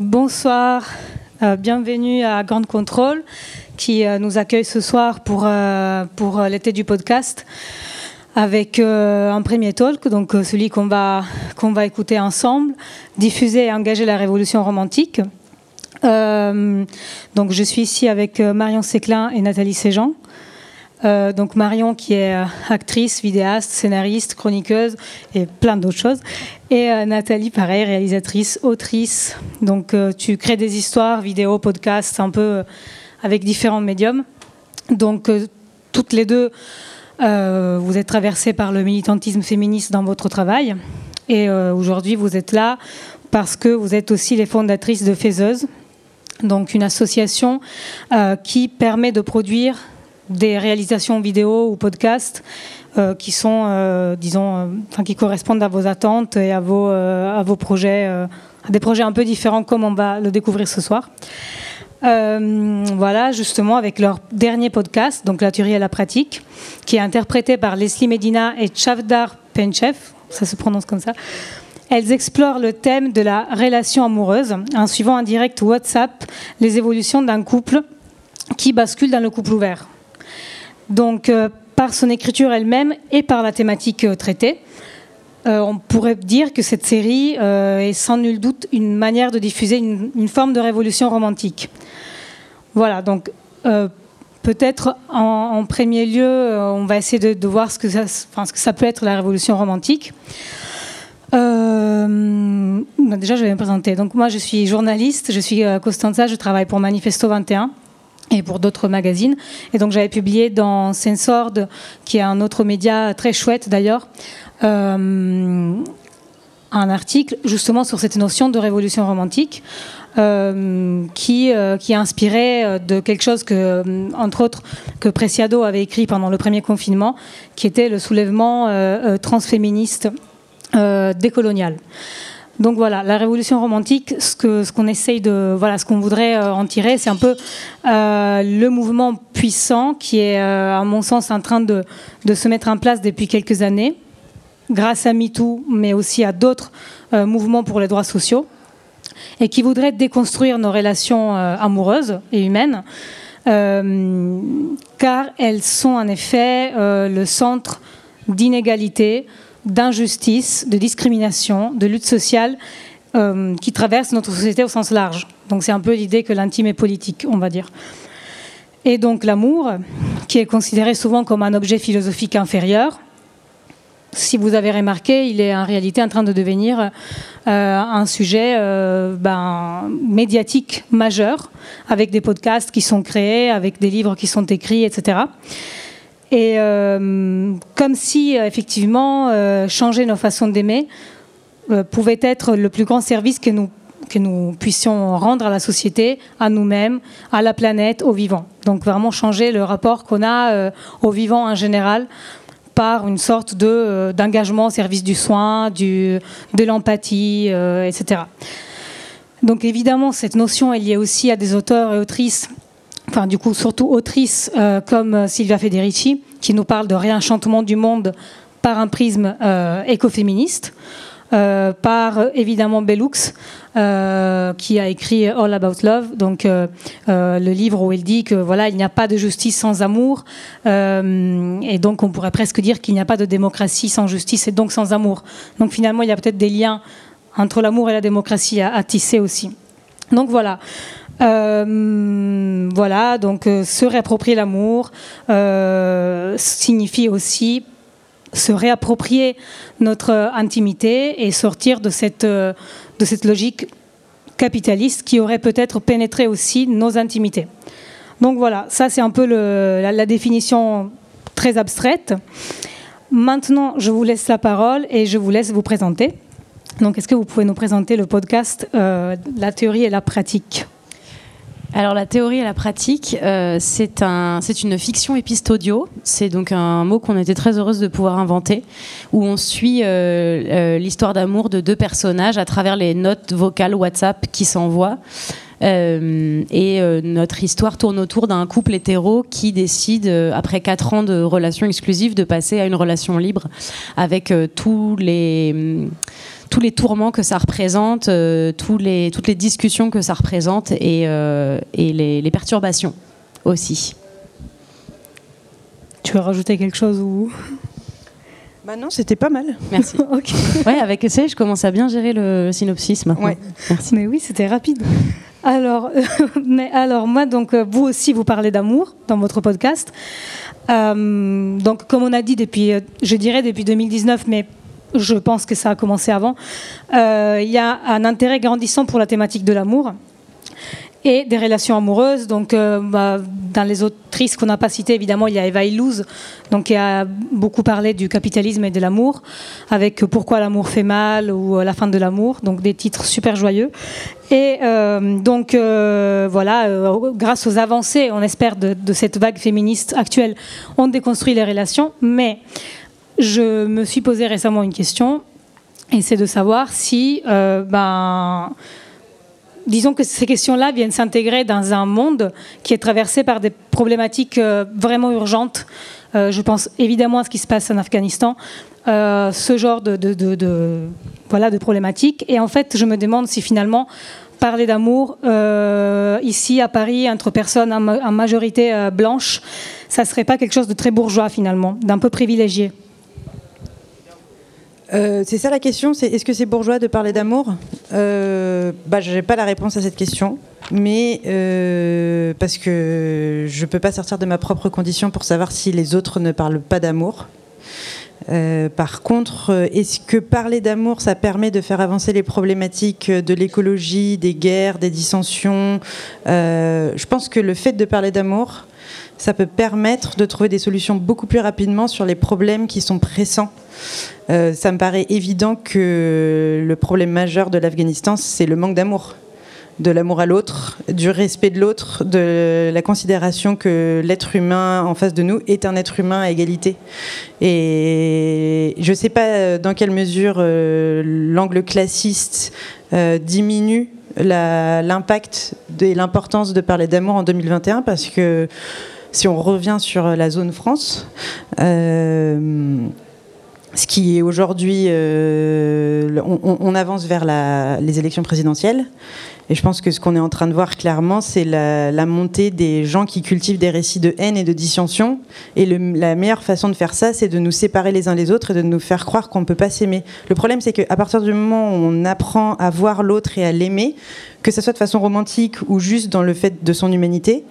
Bonsoir, euh, bienvenue à Grande Contrôle qui euh, nous accueille ce soir pour, euh, l'été du podcast avec un premier talk, donc celui qu'on va, qu'on va écouter ensemble, diffuser et engager la révolution romantique. donc je suis ici avec Marion Séclin et Nathalie Séjean. Euh, donc Marion qui est euh, actrice, vidéaste, scénariste, chroniqueuse et plein d'autres choses. Et euh, Nathalie, pareil, réalisatrice, autrice. Donc tu crées des histoires, vidéos, podcasts, un peu avec différents médiums. Donc toutes les deux, vous êtes traversées par le militantisme féministe dans votre travail. Et aujourd'hui, vous êtes là parce que vous êtes aussi les fondatrices de Faiseuse, donc une association qui permet de produire des réalisations vidéo ou podcasts euh, qui sont, euh, disons, euh, enfin, qui correspondent à vos attentes et à vos, vos projets, à des projets un peu différents comme on va le découvrir ce soir. voilà, justement, avec leur dernier podcast, donc La théorie et la pratique, qui est interprété par Leslie Medina et Chavdar Penchev, ça se prononce comme ça. Elles explorent le thème de la relation amoureuse en suivant en direct WhatsApp les évolutions d'un couple qui bascule dans le couple ouvert. Donc, euh, par son écriture elle-même et par la thématique euh, traitée, euh, on pourrait dire que cette série est sans nul doute une manière de diffuser une, forme de révolution romantique. Voilà, donc peut-être en, premier lieu, on va essayer de, voir ce que, ça, ce que, ça, peut être la révolution romantique. déjà, je vais me présenter. Donc, moi, je suis journaliste, je suis Costanza, je travaille pour Manifesto 21 et pour d'autres magazines. Et donc j'avais publié dans Sensord, qui est un autre média très chouette d'ailleurs, euh, un article justement sur cette notion de révolution romantique. Euh, qui, euh, qui est inspiré de quelque chose que, entre autres, que Preciado avait écrit pendant le premier confinement, qui était le soulèvement transféministe décolonial. Donc voilà, la révolution romantique, ce qu'on ce qu'on essaye de, voilà, ce qu'on voudrait euh, en tirer, c'est un peu euh, le mouvement puissant qui est, euh, à mon sens, en train de, de, se mettre en place depuis quelques années, grâce à MeToo, mais aussi à d'autres mouvements pour les droits sociaux, et qui voudrait déconstruire nos relations amoureuses et humaines, car elles sont en effet le centre d'inégalité, d'injustice, de discrimination, de lutte sociale euh, qui traverse notre société au sens large. Donc c'est un peu l'idée que l'intime est politique, on va dire. Et donc l'amour, qui est considéré souvent comme un objet philosophique inférieur, si vous avez remarqué, il est en réalité en train de devenir euh, un sujet euh, ben, médiatique majeur, avec des podcasts qui sont créés, avec des livres qui sont écrits, etc. Et euh, comme si, euh, effectivement, euh, changer nos façons d'aimer pouvait être le plus grand service que nous, que nous puissions rendre à la société, à nous-mêmes, à la planète, aux vivants. Donc vraiment changer le rapport qu'on a aux vivants en général par une sorte de, d'engagement au service du soin, de l'empathie, etc. Donc évidemment, cette notion est liée aussi à des auteurs et autrices enfin du coup surtout autrices euh, comme euh, Silvia Federici, qui nous parle de réenchantement du monde par un prisme euh, écoféministe, par évidemment Bellux, qui a écrit All About Love, donc le livre où il dit que voilà il n'y a pas de justice sans amour, et donc on pourrait presque dire qu'il n'y a pas de démocratie sans justice et donc sans amour. Donc finalement il y a peut-être des liens entre l'amour et la démocratie à tisser aussi. Donc voilà. Euh, voilà, donc euh, se réapproprier l'amour euh, signifie aussi se réapproprier notre intimité et sortir de cette, de cette logique capitaliste qui aurait peut-être pénétré aussi nos intimités. Donc voilà, ça c'est un peu la, la, définition très abstraite. Maintenant, je vous laisse la parole et je vous laisse vous présenter. Donc, est-ce que vous pouvez nous présenter le podcast La théorie et la pratique? Alors la théorie et la pratique, euh, c'est un, une fiction épistodio. C'est donc un mot qu'on était très heureuse de pouvoir inventer, où on suit euh, euh, l'histoire d'amour de deux personnages à travers les notes vocales WhatsApp qui s'envoient. et notre histoire tourne autour d'un couple hétéro qui décide, après quatre ans de relation exclusive, de passer à une relation libre avec tous les tous les tourments que ça représente, tous les, toutes les discussions que ça représente et, et les, les perturbations aussi. Tu veux rajouter quelque chose ou? Bah non, c'était pas mal. Merci. Ouais, avec essai, je commence à bien gérer le synopsis maintenant. Merci. Mais oui, c'était rapide. Alors, mais alors moi, donc euh, vous aussi, vous parlez d'amour dans votre podcast. Euh, donc, comme on a dit depuis, euh, je dirais depuis 2019, mais je pense que ça a commencé avant. Il y a un intérêt grandissant pour la thématique de l'amour et des relations amoureuses. Donc, euh, bah, dans les autrices qu'on n'a pas citées, évidemment, il y a Eva Illouz, donc qui a beaucoup parlé du capitalisme et de l'amour, avec Pourquoi l'amour fait mal ou La fin de l'amour, donc des titres super joyeux. Et euh, donc, euh, voilà, grâce aux avancées, on espère, de, de, cette vague féministe actuelle, on déconstruit les relations. Mais je me suis posé récemment une question, et c'est de savoir si, ben, disons que ces questions-là viennent s'intégrer dans un monde qui est traversé par des problématiques euh, vraiment urgentes. Euh, je pense évidemment à ce qui se passe en Afghanistan, euh, ce genre de, problématiques. Et en fait, je me demande si finalement parler d'amour ici à Paris entre personnes en, majorité blanches, ça serait pas quelque chose de très bourgeois finalement, d'un peu privilégié. Euh, c'est ça la question, c'est est-ce que c'est bourgeois de parler d'amour? Euh, bah, Je n'ai pas la réponse à cette question, mais euh, parce que je ne peux pas sortir de ma propre condition pour savoir si les autres ne parlent pas d'amour. par contre, est-ce que parler d'amour, ça permet de faire avancer les problématiques de l'écologie, des guerres, des dissensions? Je pense que le fait de parler d'amour, ça peut permettre de trouver des solutions beaucoup plus rapidement sur les problèmes qui sont pressants. Euh, ça me paraît évident que le problème majeur de l'Afghanistan, c'est le manque d'amour de l'amour à l'autre, du respect de l'autre, de la considération que l'être humain en face de nous est un être humain à égalité. Et je ne sais pas dans quelle mesure euh, l'angle classiste euh, diminue l'impact et l'importance de parler d'amour en 2021 parce que si on revient sur la zone France, euh, ce qui est aujourd'hui, euh, on, avance vers les élections présidentielles. Et je pense que ce qu'on est en train de voir clairement, c'est la, montée des gens qui cultivent des récits de haine et de dissension. Et la meilleure façon de faire ça, c'est de nous séparer les uns les autres et de nous faire croire qu'on ne peut pas s'aimer. Le problème, c'est qu'à partir du moment où on apprend à voir l'autre et à l'aimer, que ce soit de façon romantique ou juste dans le fait de son humanité,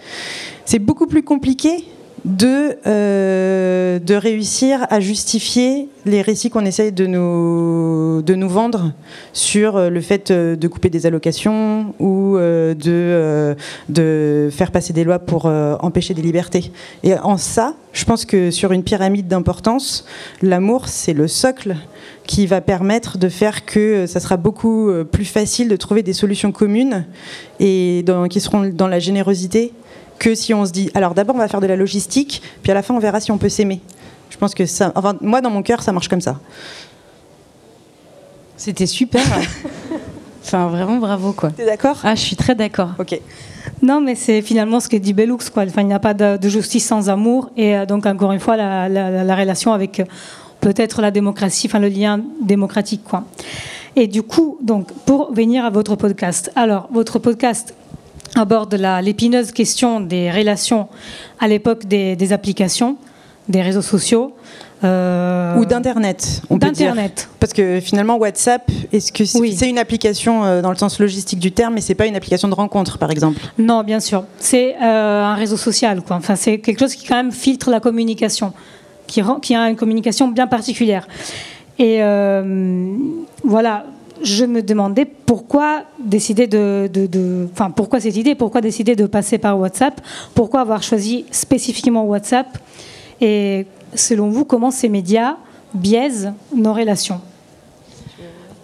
c'est beaucoup plus compliqué de, euh, de réussir à justifier les récits qu'on essaye de nous, de nous vendre sur euh, le fait euh, de couper des allocations ou de, de faire passer des lois pour empêcher des libertés. Et en ça, je pense que sur une pyramide d'importance, l'amour, c'est le socle qui va permettre de faire que ça sera beaucoup plus facile de trouver des solutions communes et qui seront dans la générosité que si on se dit, alors d'abord on va faire de la logistique, puis à la fin on verra si on peut s'aimer. Je pense que ça, enfin moi dans mon cœur ça marche comme ça. C'était super. enfin vraiment bravo quoi. T'es d'accord? Ah je suis très d'accord. Ok. Non, mais c'est finalement ce que dit Bellux, quoi. Enfin, il n'y a pas de, justice sans amour, et euh, donc encore une fois la, la relation avec euh, peut-être la démocratie, enfin le lien démocratique, quoi. Et du coup, donc pour venir à votre podcast, alors votre podcast aborde l'épineuse question des relations à l'époque des, applications, des réseaux sociaux. Euh, Ou d'Internet, on peut dire. Parce que finalement, WhatsApp, est-ce que c'est une application euh, dans le sens logistique du terme, mais c'est pas une application de rencontre, par exemple? Non, bien sûr. C'est euh, un réseau social. Quoi. Enfin, c'est quelque chose qui quand même filtre la communication, qui, qui a une communication bien particulière. Et voilà, je me demandais pourquoi décider de, enfin pourquoi cette idée, pourquoi décider de passer par WhatsApp, pourquoi avoir choisi spécifiquement WhatsApp, et selon vous, comment ces médias biaisent nos relations?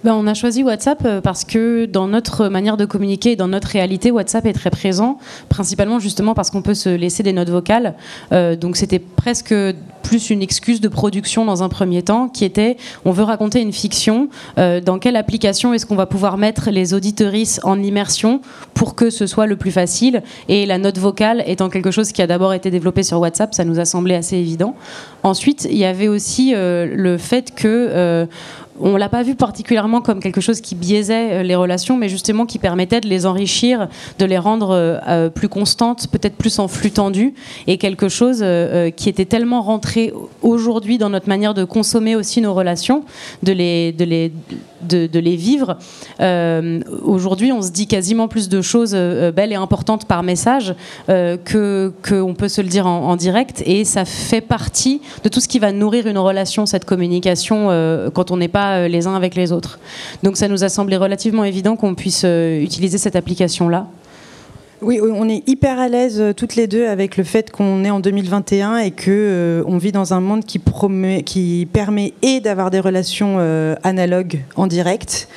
Ben, on a choisi WhatsApp euh, parce que dans notre manière de communiquer, dans notre réalité, WhatsApp est très présent, principalement justement parce qu'on peut se laisser des notes vocales. Euh, donc c'était presque plus une excuse de production dans un premier temps, qui était on veut raconter une fiction, euh, dans quelle application est-ce qu'on va pouvoir mettre les auditorices en immersion pour que ce soit le plus facile? Et la note vocale étant quelque chose qui a d'abord été développé sur WhatsApp, ça nous a semblé assez évident. Ensuite, il y avait aussi euh, le fait que... On l'a pas vu particulièrement comme quelque chose qui biaisait euh, les relations, mais justement qui permettait de les enrichir, de les rendre euh, euh, plus constantes, peut-être plus en flux tendu, et quelque chose qui était tellement rentré aujourd'hui dans notre manière de consommer aussi nos relations, de les, de les, de, les vivre. aujourd'hui, on se dit quasiment plus de choses belles et importantes par message que qu'on peut se le dire en, direct, et ça fait partie de tout ce qui va nourrir une relation, cette communication, quand on n'est pas euh, les uns avec les autres. Donc ça nous a semblé relativement évident qu'on puisse euh, utiliser cette application-là. Oui, on est hyper à l'aise euh, toutes les deux avec le fait qu'on est en 2021 et que on vit dans un monde qui, promet, qui permet et d'avoir des relations analogues en direct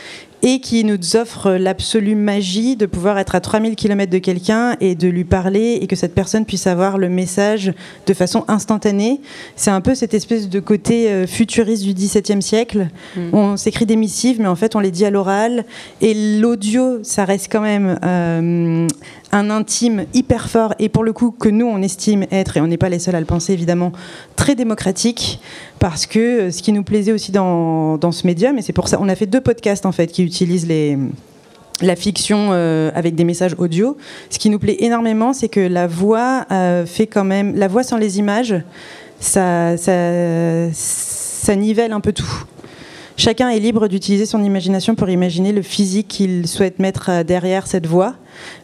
et qui nous offre l'absolue magie de pouvoir être à 3000 km de quelqu'un et de lui parler et que cette personne puisse avoir le message de façon instantanée. C'est un peu cette espèce de côté euh, futuriste du XVIIe siècle. Mm. On s'écrit des missives, mais en fait on les dit à l'oral. Et l'audio, ça reste quand même euh, un intime hyper fort et pour le coup que nous on estime être, et on n'est pas les seuls à le penser évidemment, très démocratique parce que euh, ce qui nous plaisait aussi dans, dans ce médium, et c'est pour ça, on a fait deux podcasts en fait qui utilisent les la fiction euh, avec des messages audio. Ce qui nous plaît énormément, c'est que la voix euh, fait quand même, la voix sans les images, ça, ça, nivelle un peu tout. Chacun est libre d'utiliser son imagination pour imaginer le physique qu'il souhaite mettre euh, derrière cette voix.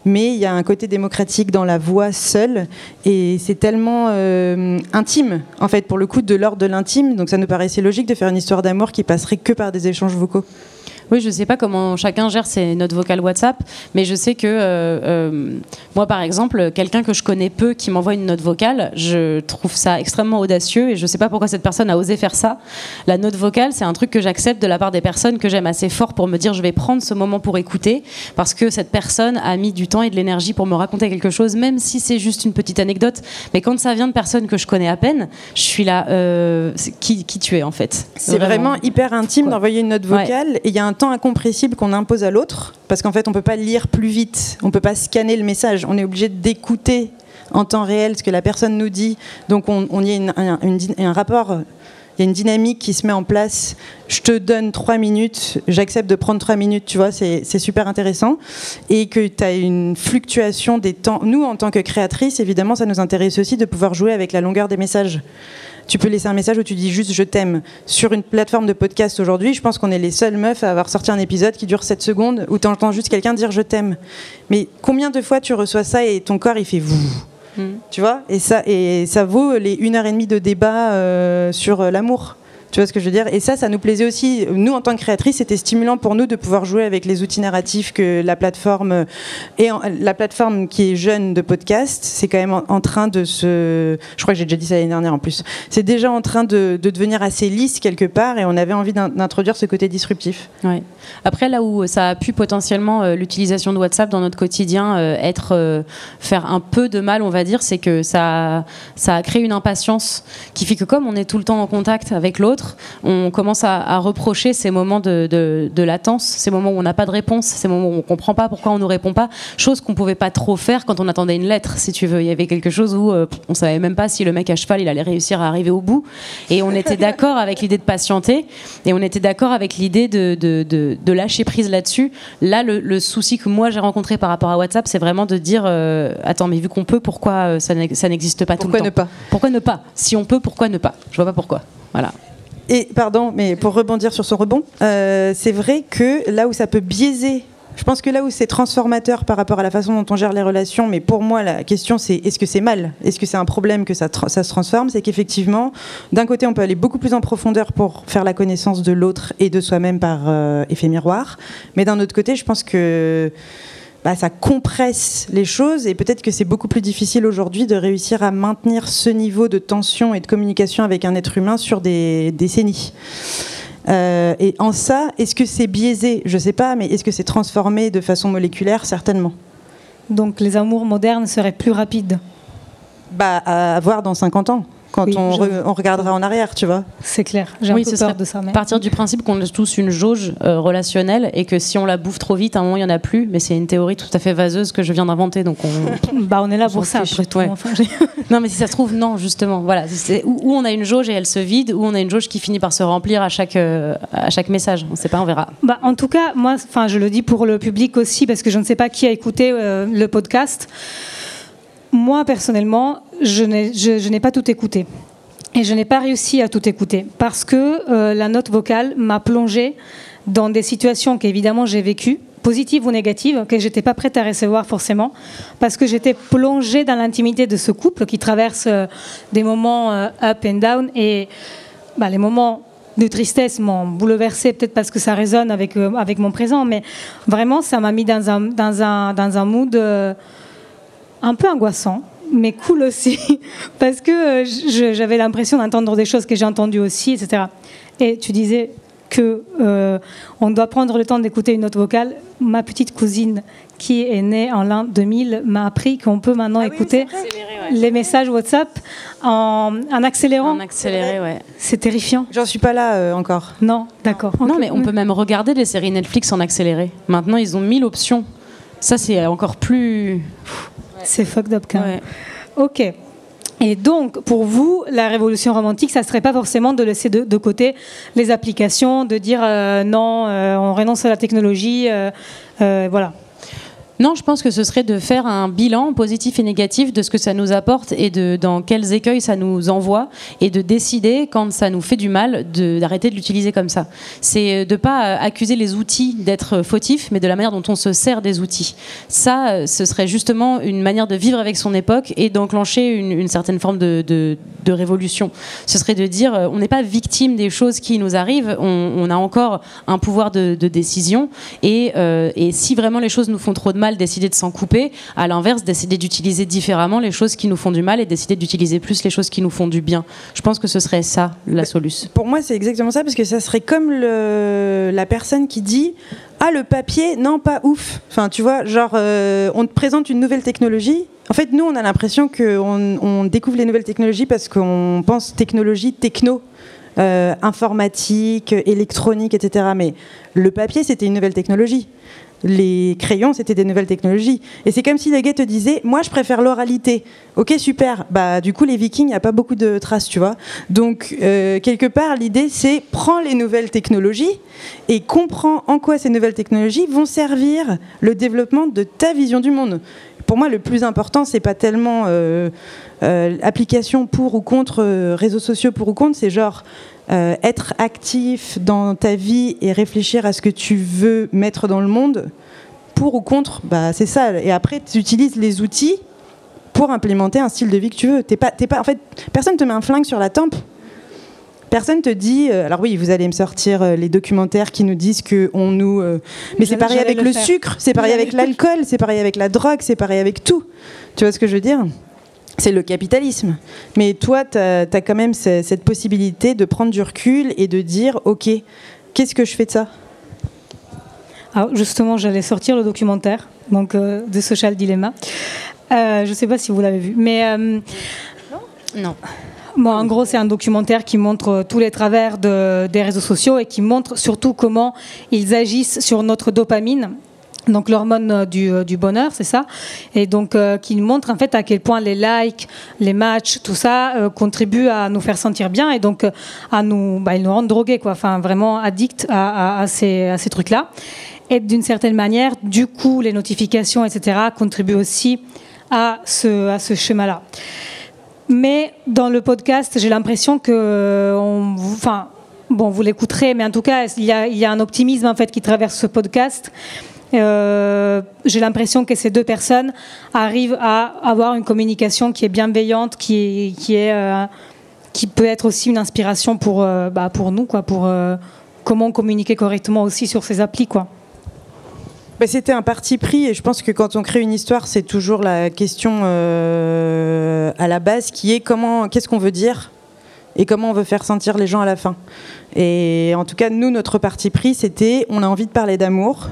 Mais il y a un côté démocratique dans la voix seule et c'est tellement intime, en fait, pour le coup, de l'ordre de l'intime. Donc ça nous paraissait logique de faire une histoire d'amour qui passerait que par des échanges vocaux. Oui, je ne sais pas comment chacun gère ses notes vocales WhatsApp, mais je sais que euh, euh, moi, par exemple, quelqu'un que je connais peu qui m'envoie une note vocale, je trouve ça extrêmement audacieux et je ne sais pas pourquoi cette personne a osé faire ça. La note vocale, c'est un truc que j'accepte de la part des personnes que j'aime assez fort pour me dire je vais prendre ce moment pour écouter parce que cette personne a mis du temps et de l'énergie pour me raconter quelque chose, même si c'est juste une petite anecdote. Mais quand ça vient de personnes que je connais à peine, je suis là, euh, qui, qui tu es en fait C'est vraiment. hyper intime d'envoyer une note vocale et il y a un incompressible qu'on impose à l'autre, parce qu'en fait, on ne peut pas lire plus vite, on ne peut pas scanner le message, on est obligé d'écouter en temps réel ce que la personne nous dit. Donc, on, y a un rapport il y a une dynamique qui se met en place. Je te donne trois minutes, j'accepte de prendre trois minutes, tu vois, c'est super intéressant. Et que tu as une fluctuation des temps. Nous, en tant que créatrices, évidemment, ça nous intéresse aussi de pouvoir jouer avec la longueur des messages. Tu peux laisser un message où tu dis juste je t'aime. Sur une plateforme de podcast aujourd'hui, je pense qu'on est les seules meufs à avoir sorti un épisode qui dure 7 secondes où tu entends juste quelqu'un dire je t'aime. Mais combien de fois tu reçois ça et ton corps il fait vous Tu vois et ça, et ça vaut les 1 heure et demie de débat euh, sur l'amour. Tu vois ce que je veux dire? Et ça, ça nous plaisait aussi. Nous, en tant que créatrices, c'était stimulant pour nous de pouvoir jouer avec les outils narratifs que la plateforme et la plateforme qui est jeune de podcast, c'est quand même en, train de se. Je crois que j'ai déjà dit ça l'année dernière en plus. C'est déjà en train de, devenir assez lisse quelque part, et on avait envie d'introduire ce côté disruptif. Ouais. Après, là où ça a pu potentiellement euh, l'utilisation de WhatsApp dans notre quotidien euh, être euh, faire un peu de mal, on va dire, c'est que ça ça a créé une impatience qui fait que comme on est tout le temps en contact avec l'autre on commence à, reprocher ces moments de, latence, ces moments où on n'a pas de réponse, ces moments où on ne comprend pas pourquoi on ne nous répond pas, chose qu'on ne pouvait pas trop faire quand on attendait une lettre, si tu veux. Il y avait quelque chose où euh, on savait même pas si le mec à cheval il allait réussir à arriver au bout, et on était d'accord avec l'idée de patienter, et on était d'accord avec l'idée de, lâcher prise là-dessus. Là, le, souci que moi j'ai rencontré par rapport à WhatsApp, c'est vraiment de dire euh, attends, mais vu qu'on peut, pourquoi euh, ça n'existe pas tout le temps? Pourquoi ne pas? Pourquoi ne pas? Si on peut, pourquoi ne pas? Je vois pas pourquoi. Voilà. Et pardon, mais pour rebondir sur son rebond, euh, c'est vrai que là où ça peut biaiser je pense que là où c'est transformateur par rapport à la façon dont on gère les relations, mais pour moi la question c'est est-ce que c'est mal? Est-ce que c'est un problème que ça, se transforme? C'est qu'effectivement, d'un côté on peut aller beaucoup plus en profondeur pour faire la connaissance de l'autre et de soi-même par euh, effet miroir, mais d'un autre côté je pense que bah, ça compresse les choses et peut-être que c'est beaucoup plus difficile aujourd'hui de réussir à maintenir ce niveau de tension et de communication avec un être humain sur des décennies. Euh, et en ça, est-ce que c'est biaisé? Je ne sais pas, mais est-ce que c'est transformé de façon moléculaire? Certainement. Donc les amours modernes seraient plus rapides? Bah, à voir dans 50 ans. Quand on, regardera en arrière, tu vois. C'est clair. J'ai un peu peur de ça. Mais... Partir du principe qu'on a tous une jauge euh, relationnelle et que si on la bouffe trop vite, à un moment il y en a plus. Mais c'est une théorie tout à fait vaseuse que je viens d'inventer, donc on. bah on est là pour ça. Après tout. non, mais si ça se trouve, non, justement. Voilà, où, on a une jauge et elle se vide, ou on a une jauge qui finit par se remplir à chaque euh, à chaque message. On ne sait pas, on verra. Bah en tout cas, moi, enfin, je le dis pour le public aussi parce que je ne sais pas qui a écouté euh, le podcast. Moi personnellement, je n'ai pas tout écouté. Et je n'ai pas réussi à tout écouter parce que euh, la note vocale m'a plongée dans des situations qu'évidemment j'ai vécues, positives ou négatives, que j'étais pas prête à recevoir forcément, parce que j'étais plongée dans l'intimité de ce couple qui traverse euh, des moments euh, up and down et bah, les moments de tristesse m'ont bouleversée, peut-être parce que ça résonne avec, avec mon présent, mais vraiment ça m'a mis dans un, dans un, dans un mood un peu angoissant mais cool aussi, parce que euh, j'avais l'impression d'entendre des choses que j'ai entendues aussi, etc. Et tu disais que euh, on doit prendre le temps d'écouter une note vocale. Ma petite cousine, qui est née en l'an 2000, m'a appris qu'on peut maintenant ah écouter les messages WhatsApp en, accélérant. En accéléré, ouais. C'est terrifiant. J'en suis pas là euh, encore. Non, d'accord. Non, mais on peut même regarder des séries Netflix en accéléré. Maintenant, ils ont mille options. Ça, c'est encore plus. C'est fucked up quand même. Ok. Et donc, pour vous, la révolution romantique, ça ne serait pas forcément de laisser de, côté les applications, de dire euh, non, euh, on renonce à la technologie, euh, voilà. Non, je pense que ce serait de faire un bilan positif et négatif de ce que ça nous apporte et de dans quels écueils ça nous envoie et de décider quand ça nous fait du mal d'arrêter de, l'utiliser comme ça. C'est de pas accuser les outils d'être fautifs, mais de la manière dont on se sert des outils. Ça, ce serait justement une manière de vivre avec son époque et d'enclencher une, certaine forme de, révolution. Ce serait de dire, on n'est pas victime des choses qui nous arrivent, on, a encore un pouvoir de, décision et, euh, et si vraiment les choses nous font trop de mal décider de s'en couper. À l'inverse, décider d'utiliser différemment les choses qui nous font du mal et décider d'utiliser plus les choses qui nous font du bien. Je pense que ce serait ça la solution. Pour moi, c'est exactement ça parce que ça serait comme la personne qui dit ah le papier non pas ouf. Enfin tu vois genre euh, on te présente une nouvelle technologie. En fait nous on a l'impression qu'on on découvre les nouvelles technologies parce qu'on pense technologie techno. Euh, informatique, électronique, etc. Mais le papier, c'était une nouvelle technologie les crayons, c'était des nouvelles technologies. Et c'est comme si les gars te disaient, moi je préfère l'oralité. Ok, super. Bah, du coup, les vikings, il n'y a pas beaucoup de traces, tu vois. Donc, euh, quelque part, l'idée, c'est prends les nouvelles technologies et comprends en quoi ces nouvelles technologies vont servir le développement de ta vision du monde. Pour moi, le plus important, c'est pas tellement euh, euh, application pour ou contre, réseaux sociaux pour ou contre, c'est genre euh, être actif dans ta vie et réfléchir à ce que tu veux mettre dans le monde, pour ou contre, bah, c'est ça. Et après, tu utilises les outils pour implémenter un style de vie que tu veux. T'es pas, pas, en fait, personne te met un flingue sur la tempe. Personne te dit, euh, alors oui, vous allez me sortir euh, les documentaires qui nous disent que on nous, mais c'est pareil avec le, sucre, c'est pareil avec l'alcool, c'est pareil avec la drogue, c'est pareil avec tout. Tu vois ce que je veux dire? C'est le capitalisme. Mais toi, tu as, quand même cette possibilité de prendre du recul et de dire, OK, qu'est-ce que je fais de ça? Alors ah, Justement, j'allais sortir le documentaire donc, euh, de Social Dilemma. Euh, je ne sais pas si vous l'avez vu. Mais, euh, non. Bon, en gros, c'est un documentaire qui montre tous les travers des réseaux sociaux et qui montre surtout comment ils agissent sur notre dopamine donc l'hormone euh, euh, du, bonheur, c'est ça, et donc euh, qui montre en fait à quel point les likes, les matchs, tout ça contribuent à nous faire sentir bien et donc à nous, bah, ils nous rendent drogués quoi, enfin vraiment addicts à, ces, trucs-là. Et d'une certaine manière, du coup, les notifications, etc., contribuent aussi à ce, schéma-là. Mais dans le podcast, j'ai l'impression que, enfin, bon, vous l'écouterez, mais en tout cas, il y, a, il y a un optimisme en fait qui traverse ce podcast euh, j'ai l'impression que ces deux personnes arrivent à avoir une communication qui est bienveillante, qui, est, euh, qui peut être aussi une inspiration pour, euh, bah, pour nous, quoi, pour comment communiquer correctement aussi sur ces applis. Quoi. Bah, c'était un parti pris et je pense que quand on crée une histoire, c'est toujours la question à la base qui est comment, qu'est-ce qu'on veut dire et comment on veut faire sentir les gens à la fin. Et en tout cas, nous, notre parti pris, c'était on a envie de parler d'amour,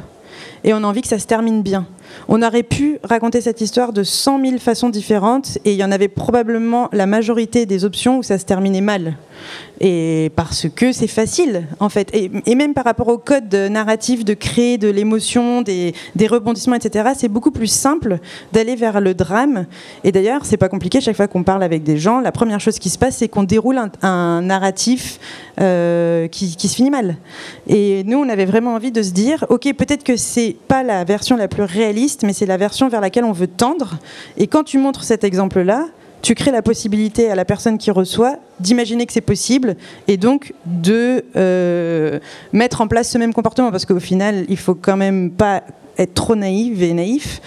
et on a envie que ça se termine bien. On aurait pu raconter cette histoire de 100 000 façons différentes et il y en avait probablement la majorité des options où ça se terminait mal. Et parce que c'est facile, en fait. Et, même par rapport au code narratif de créer de l'émotion, des, rebondissements, etc., c'est beaucoup plus simple d'aller vers le drame. Et d'ailleurs, c'est pas compliqué. Chaque fois qu'on parle avec des gens, la première chose qui se passe, c'est qu'on déroule un, narratif euh, qui, qui, se finit mal. Et nous, on avait vraiment envie de se dire, ok, peut-être que c'est pas la version la plus réaliste, mais c'est la version vers laquelle on veut tendre. Et quand tu montres cet exemple-là, tu crées la possibilité à la personne qui reçoit d'imaginer que c'est possible et donc de euh, mettre en place ce même comportement parce qu'au final, il faut quand même pas être trop naïf et naïf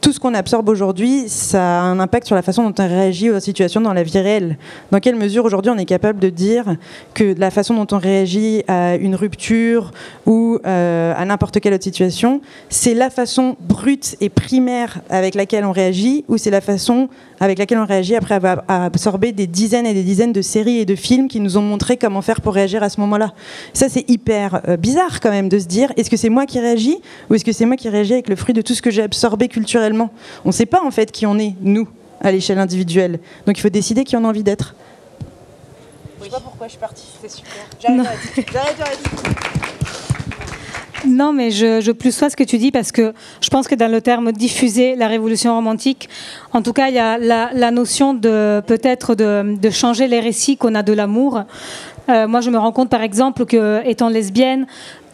tout ce qu'on absorbe aujourd'hui, ça a un impact sur la façon dont on réagit aux situations dans la vie réelle. Dans quelle mesure aujourd'hui on est capable de dire que la façon dont on réagit à une rupture ou euh, à n'importe quelle autre situation, c'est la façon brute et primaire avec laquelle on réagit ou c'est la façon avec laquelle on réagit après avoir absorbé des dizaines et des dizaines de séries et de films qui nous ont montré comment faire pour réagir à ce moment-là? Ça, c'est hyper euh, bizarre quand même de se dire est-ce que c'est moi qui réagis ou est-ce que c'est moi qui réagis avec le fruit de tout ce que j'ai absorbé culturellement On ne sait pas en fait qui on est, nous, à l'échelle individuelle. Donc il faut décider qui on a envie d'être. Je sais pas pourquoi je suis partie, c'est super. J'arrête, j'arrête, j'arrête. Non, mais je, je plus sois ce que tu dis parce que je pense que dans le terme diffuser la révolution romantique, en tout cas, il y a la, notion de peut-être de, changer les récits qu'on a de l'amour. Euh, moi, je me rends compte, par exemple, que étant lesbienne,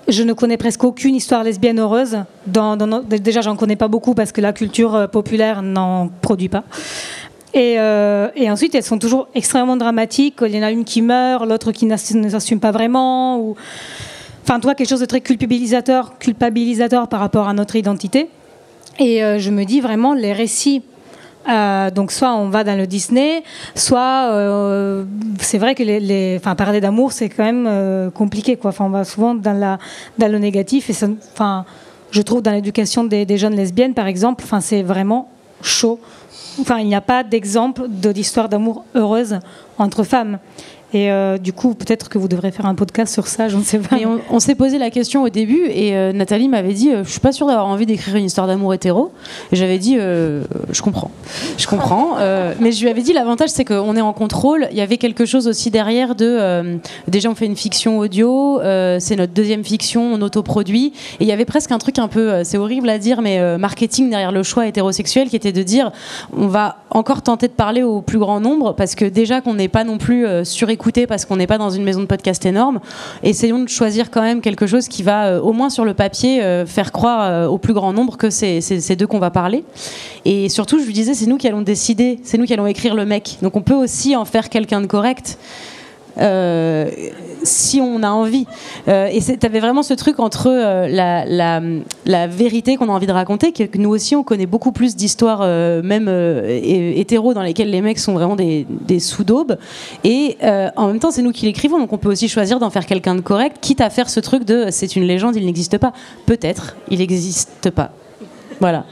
je ne connais presque aucune histoire lesbienne heureuse. Dans, déjà, j'en connais pas beaucoup parce que la culture euh, populaire n'en produit pas. Et, euh, et, ensuite, elles sont toujours extrêmement dramatiques. Il y en a une qui meurt, l'autre qui ne s'assume pas vraiment. Ou enfin, toi, quelque chose de très culpabilisateur, culpabilisateur par rapport à notre identité. Et euh, je me dis vraiment, les récits euh, donc soit on va dans le Disney, soit euh, c'est vrai que les, parler d'amour c'est quand même compliqué quoi. On va souvent dans, le négatif et je trouve dans l'éducation des, jeunes lesbiennes par exemple, c'est vraiment chaud. Il n'y a pas d'exemple d'histoire d'amour heureuse entre femmes. Et euh, du coup, peut-être que vous devrez faire un podcast sur ça, je ne sais pas. on, s'est posé la question au début et euh, Nathalie m'avait dit Je euh, Je suis pas sûre d'avoir envie d'écrire une histoire d'amour hétéro. Et j'avais dit Je comprends. Je comprends. mais je lui avais dit L'avantage, c'est qu'on est en contrôle. Il y avait quelque chose aussi derrière de. déjà, on fait une fiction audio. c'est notre deuxième fiction. On autoproduit. Et il y avait presque un truc un peu. c'est horrible à dire, mais marketing derrière le choix hétérosexuel qui était de dire On va encore tenter de parler au plus grand nombre parce que déjà qu'on n'est pas non plus parce qu'on n'est pas dans une maison de podcast énorme. Essayons de choisir quand même quelque chose qui va, euh, au moins sur le papier, euh, faire croire euh, au plus grand nombre que c'est ces deux qu'on va parler. Et surtout, je lui disais, c'est nous qui allons décider, c'est nous qui allons écrire le mec. Donc on peut aussi en faire quelqu'un de correct. Euh, si on a envie. Euh, et tu avais vraiment ce truc entre euh, la, vérité qu'on a envie de raconter, que nous aussi on connaît beaucoup plus d'histoires, même hétéro, dans lesquelles les mecs sont vraiment des, sous-daubes. Et en même temps, c'est nous qui l'écrivons, donc on peut aussi choisir d'en faire quelqu'un de correct, quitte à faire ce truc de c'est une légende, il n'existe pas. Peut-être, il n'existe pas. Voilà.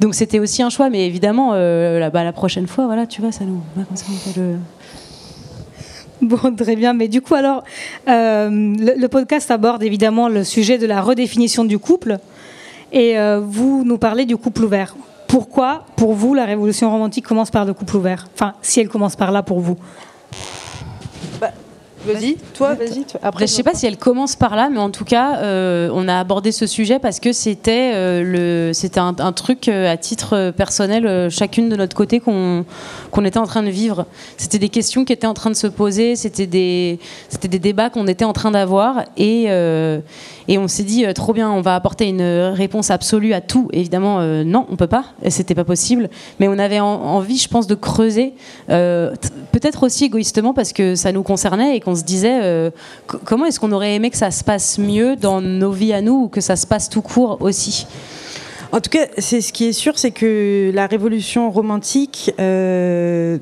Donc c'était aussi un choix, mais évidemment, la, bah, prochaine fois, voilà, tu vois, ça nous. Comme ça, on le Bon, très bien. Mais du coup, alors, euh, le, podcast aborde évidemment le sujet de la redéfinition du couple. Et euh, vous nous parlez du couple ouvert. Pourquoi, pour vous, la révolution romantique commence par le couple ouvert? Enfin, si elle commence par là pour vous. Vas-y, toi, vas-y. Après, je sais pas si elle commence par là, mais en tout cas, euh, on a abordé ce sujet parce que c'était euh, le, c'était un, truc euh, à titre personnel, chacune de notre côté, qu'on qu'on était en train de vivre. C'était des questions qui étaient en train de se poser, c'était des, c'était des débats qu'on était en train d'avoir, et et on s'est dit trop bien, on va apporter une réponse absolue à tout. Évidemment, non, on peut pas, c'était pas possible, mais on avait envie, je pense, de creuser, peut-être aussi égoïstement parce que ça nous concernait et qu'on on se disait euh, comment est-ce qu'on aurait aimé que ça se passe mieux dans nos vies à nous ou que ça se passe tout court aussi? En tout cas, c'est ce qui est sûr, c'est que la révolution romantique euh,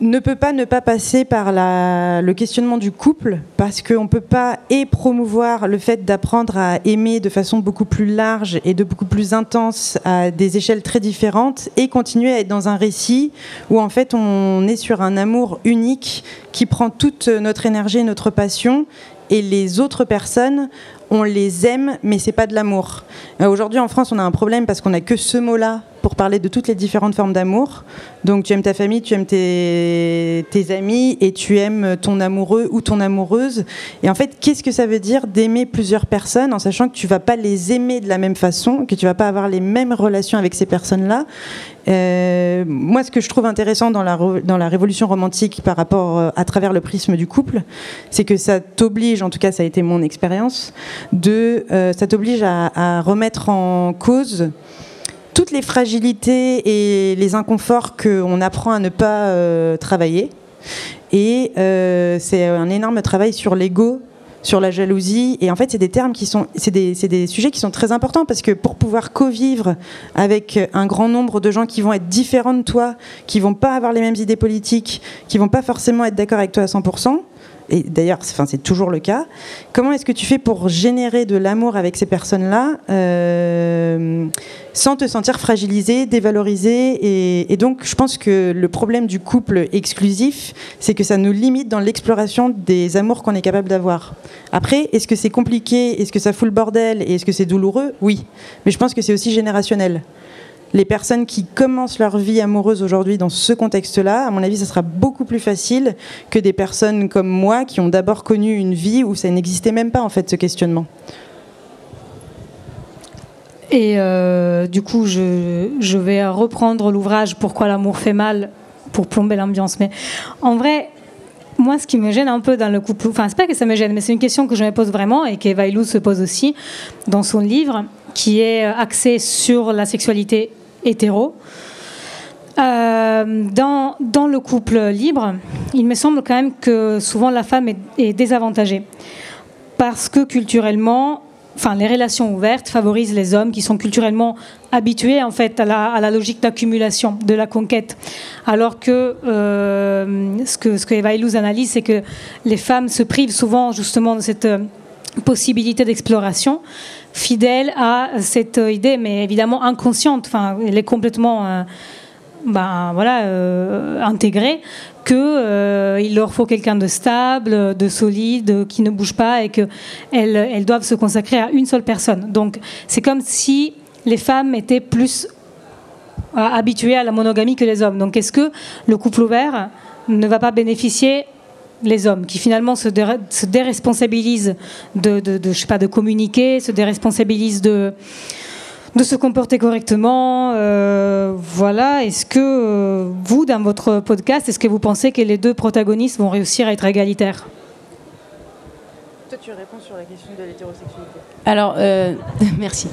ne peut pas ne pas passer par le questionnement du couple, parce qu'on ne peut pas et promouvoir le fait d'apprendre à aimer de façon beaucoup plus large et de beaucoup plus intense à des échelles très différentes, et continuer à être dans un récit où en fait on est sur un amour unique qui prend toute notre énergie et notre passion, et les autres personnes on les aime, mais c'est pas de l'amour. Euh, Aujourd'hui, en France, on a un problème parce qu'on n'a que ce mot-là pour parler de toutes les différentes formes d'amour. Donc, tu aimes ta famille, tu aimes tes, tes amis et tu aimes ton amoureux ou ton amoureuse. Et en fait, qu'est-ce que ça veut dire d'aimer plusieurs personnes en sachant que tu vas pas les aimer de la même façon, que tu vas pas avoir les mêmes relations avec ces personnes-là? Euh, moi, ce que je trouve intéressant dans la, dans la révolution romantique par rapport euh, à travers le prisme du couple, c'est que ça t'oblige, en tout cas, ça a été mon expérience, de, euh, ça t'oblige à, à, remettre en cause toutes les fragilités et les inconforts qu'on apprend à ne pas euh, travailler. Et c'est un énorme travail sur l'ego sur la jalousie. Et en fait, c'est des termes qui sont, c'est des, des, sujets qui sont très importants parce que pour pouvoir co-vivre avec un grand nombre de gens qui vont être différents de toi, qui vont pas avoir les mêmes idées politiques, qui vont pas forcément être d'accord avec toi à 100%, et d'ailleurs, c'est toujours le cas. Comment est-ce que tu fais pour générer de l'amour avec ces personnes-là euh, sans te sentir fragilisé, dévalorisé et, donc, je pense que le problème du couple exclusif, c'est que ça nous limite dans l'exploration des amours qu'on est capable d'avoir. Après, est-ce que c'est compliqué? Est-ce que ça fout le bordel? Et est-ce que c'est douloureux? Oui. Mais je pense que c'est aussi générationnel les personnes qui commencent leur vie amoureuse aujourd'hui dans ce contexte-là, à mon avis, ça sera beaucoup plus facile que des personnes comme moi qui ont d'abord connu une vie où ça n'existait même pas en fait ce questionnement. Et euh, du coup, je, vais reprendre l'ouvrage Pourquoi l'amour fait mal pour plomber l'ambiance. Mais en vrai, moi, ce qui me gêne un peu dans le couple, enfin, c'est pas que ça me gêne, mais c'est une question que je me pose vraiment et qu'Eva Ilou se pose aussi dans son livre, qui est axé sur la sexualité hétéro. Euh, dans, dans, le couple libre, il me semble quand même que souvent la femme est, désavantagée. Parce que culturellement, enfin, les relations ouvertes favorisent les hommes qui sont culturellement habitués en fait à la, à la logique d'accumulation, de la conquête. Alors que euh, ce que ce que Eva Illouz analyse, c'est que les femmes se privent souvent justement de cette euh, possibilité d'exploration fidèle à cette idée, mais évidemment inconsciente. Enfin, elle est complètement euh, ben, voilà, euh, intégrée qu'il euh, leur faut quelqu'un de stable, de solide, qui ne bouge pas et qu'elles elles doivent se consacrer à une seule personne. Donc c'est comme si les femmes étaient plus habituées à la monogamie que les hommes. Donc est-ce que le couple ouvert ne va pas bénéficier les hommes qui finalement se, dé se déresponsabilisent de, de, de, je sais pas, de communiquer, se déresponsabilisent de, de se comporter correctement. Euh, voilà. Est-ce que euh, vous, dans votre podcast, est-ce que vous pensez que les deux protagonistes vont réussir à être égalitaires? Toi, tu réponds sur la question de l'hétérosexualité. Alors, euh, merci.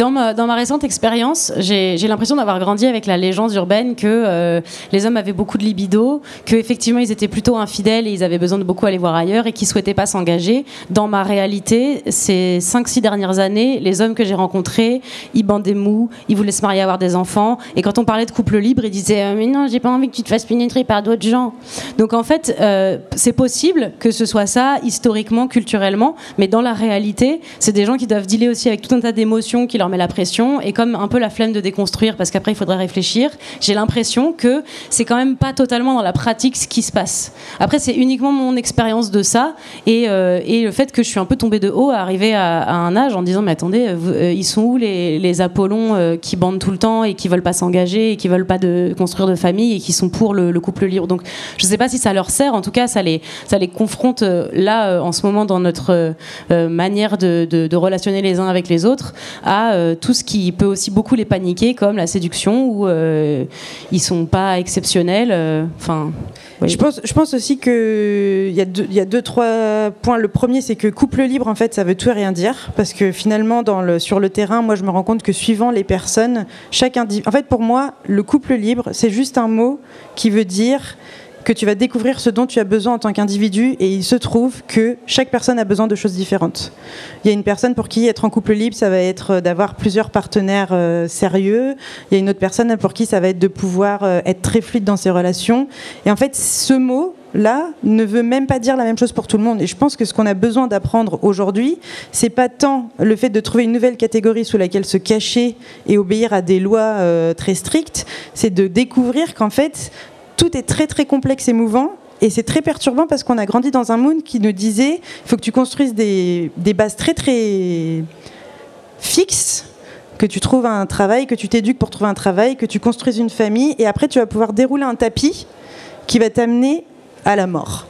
Euh, dans ma, récente expérience, j'ai l'impression d'avoir grandi avec la légende urbaine que euh, les hommes avaient beaucoup de libido, que effectivement ils étaient plutôt infidèles et ils avaient besoin de beaucoup aller voir ailleurs et qu'ils souhaitaient pas s'engager. Dans ma réalité, ces 5-6 dernières années, les hommes que j'ai rencontrés, ils bandaient mou, ils voulaient se marier, avoir des enfants. Et quand on parlait de couple libre, ils disaient mais non, j'ai pas envie que tu te fasses pénétrer par d'autres gens. Donc en fait, euh, c'est possible que ce soit ça historiquement, culturellement, mais dans la réalité, c'est des gens qui doivent dealer aussi avec tout un tas d'émotions qui leur met la pression et comme un peu la flemme de déconstruire parce qu'après il faudrait réfléchir, j'ai l'impression que c'est quand même pas totalement dans la pratique ce qui se passe. Après c'est uniquement mon expérience de ça et, euh, et, le fait que je suis un peu tombée de haut à arriver à, un âge en disant mais attendez, vous, euh, ils sont où les, les Apollons euh, qui bandent tout le temps et qui veulent pas s'engager et qui veulent pas de construire de famille et qui sont pour le, le, couple libre? Donc je sais pas si ça leur sert, en tout cas ça les, ça les confronte là en ce moment dans notre manière de, de relationner les uns avec les autres à euh, tout ce qui peut aussi beaucoup les paniquer, comme la séduction, où euh, ils sont pas exceptionnels. Enfin, oui. je, pense, je pense aussi qu'il y, a deux, y a deux, trois points. Le premier, c'est que couple libre, en fait, ça veut tout et rien dire. Parce que finalement, dans le, sur le terrain, moi, je me rends compte que suivant les personnes, chaque individu. En fait, pour moi, le couple libre, c'est juste un mot qui veut dire que tu vas découvrir ce dont tu as besoin en tant qu'individu et il se trouve que chaque personne a besoin de choses différentes. Il y a une personne pour qui être en couple libre, ça va être d'avoir plusieurs partenaires euh, sérieux. Il y a une autre personne pour qui ça va être de pouvoir euh, être très fluide dans ses relations. Et en fait, ce mot, là ne veut même pas dire la même chose pour tout le monde. Et je pense que ce qu'on a besoin d'apprendre aujourd'hui, c'est pas tant le fait de trouver une nouvelle catégorie sous laquelle se cacher et obéir à des lois euh, très strictes, c'est de découvrir qu'en fait tout est très très complexe et mouvant Et c'est très perturbant parce qu'on a grandi dans un monde qui nous disait il faut que tu construises des, des bases très très fixes que tu trouves un travail, que tu t'éduques pour trouver un travail, que tu construises une famille, et après tu vas pouvoir dérouler un tapis qui va t'amener à la mort.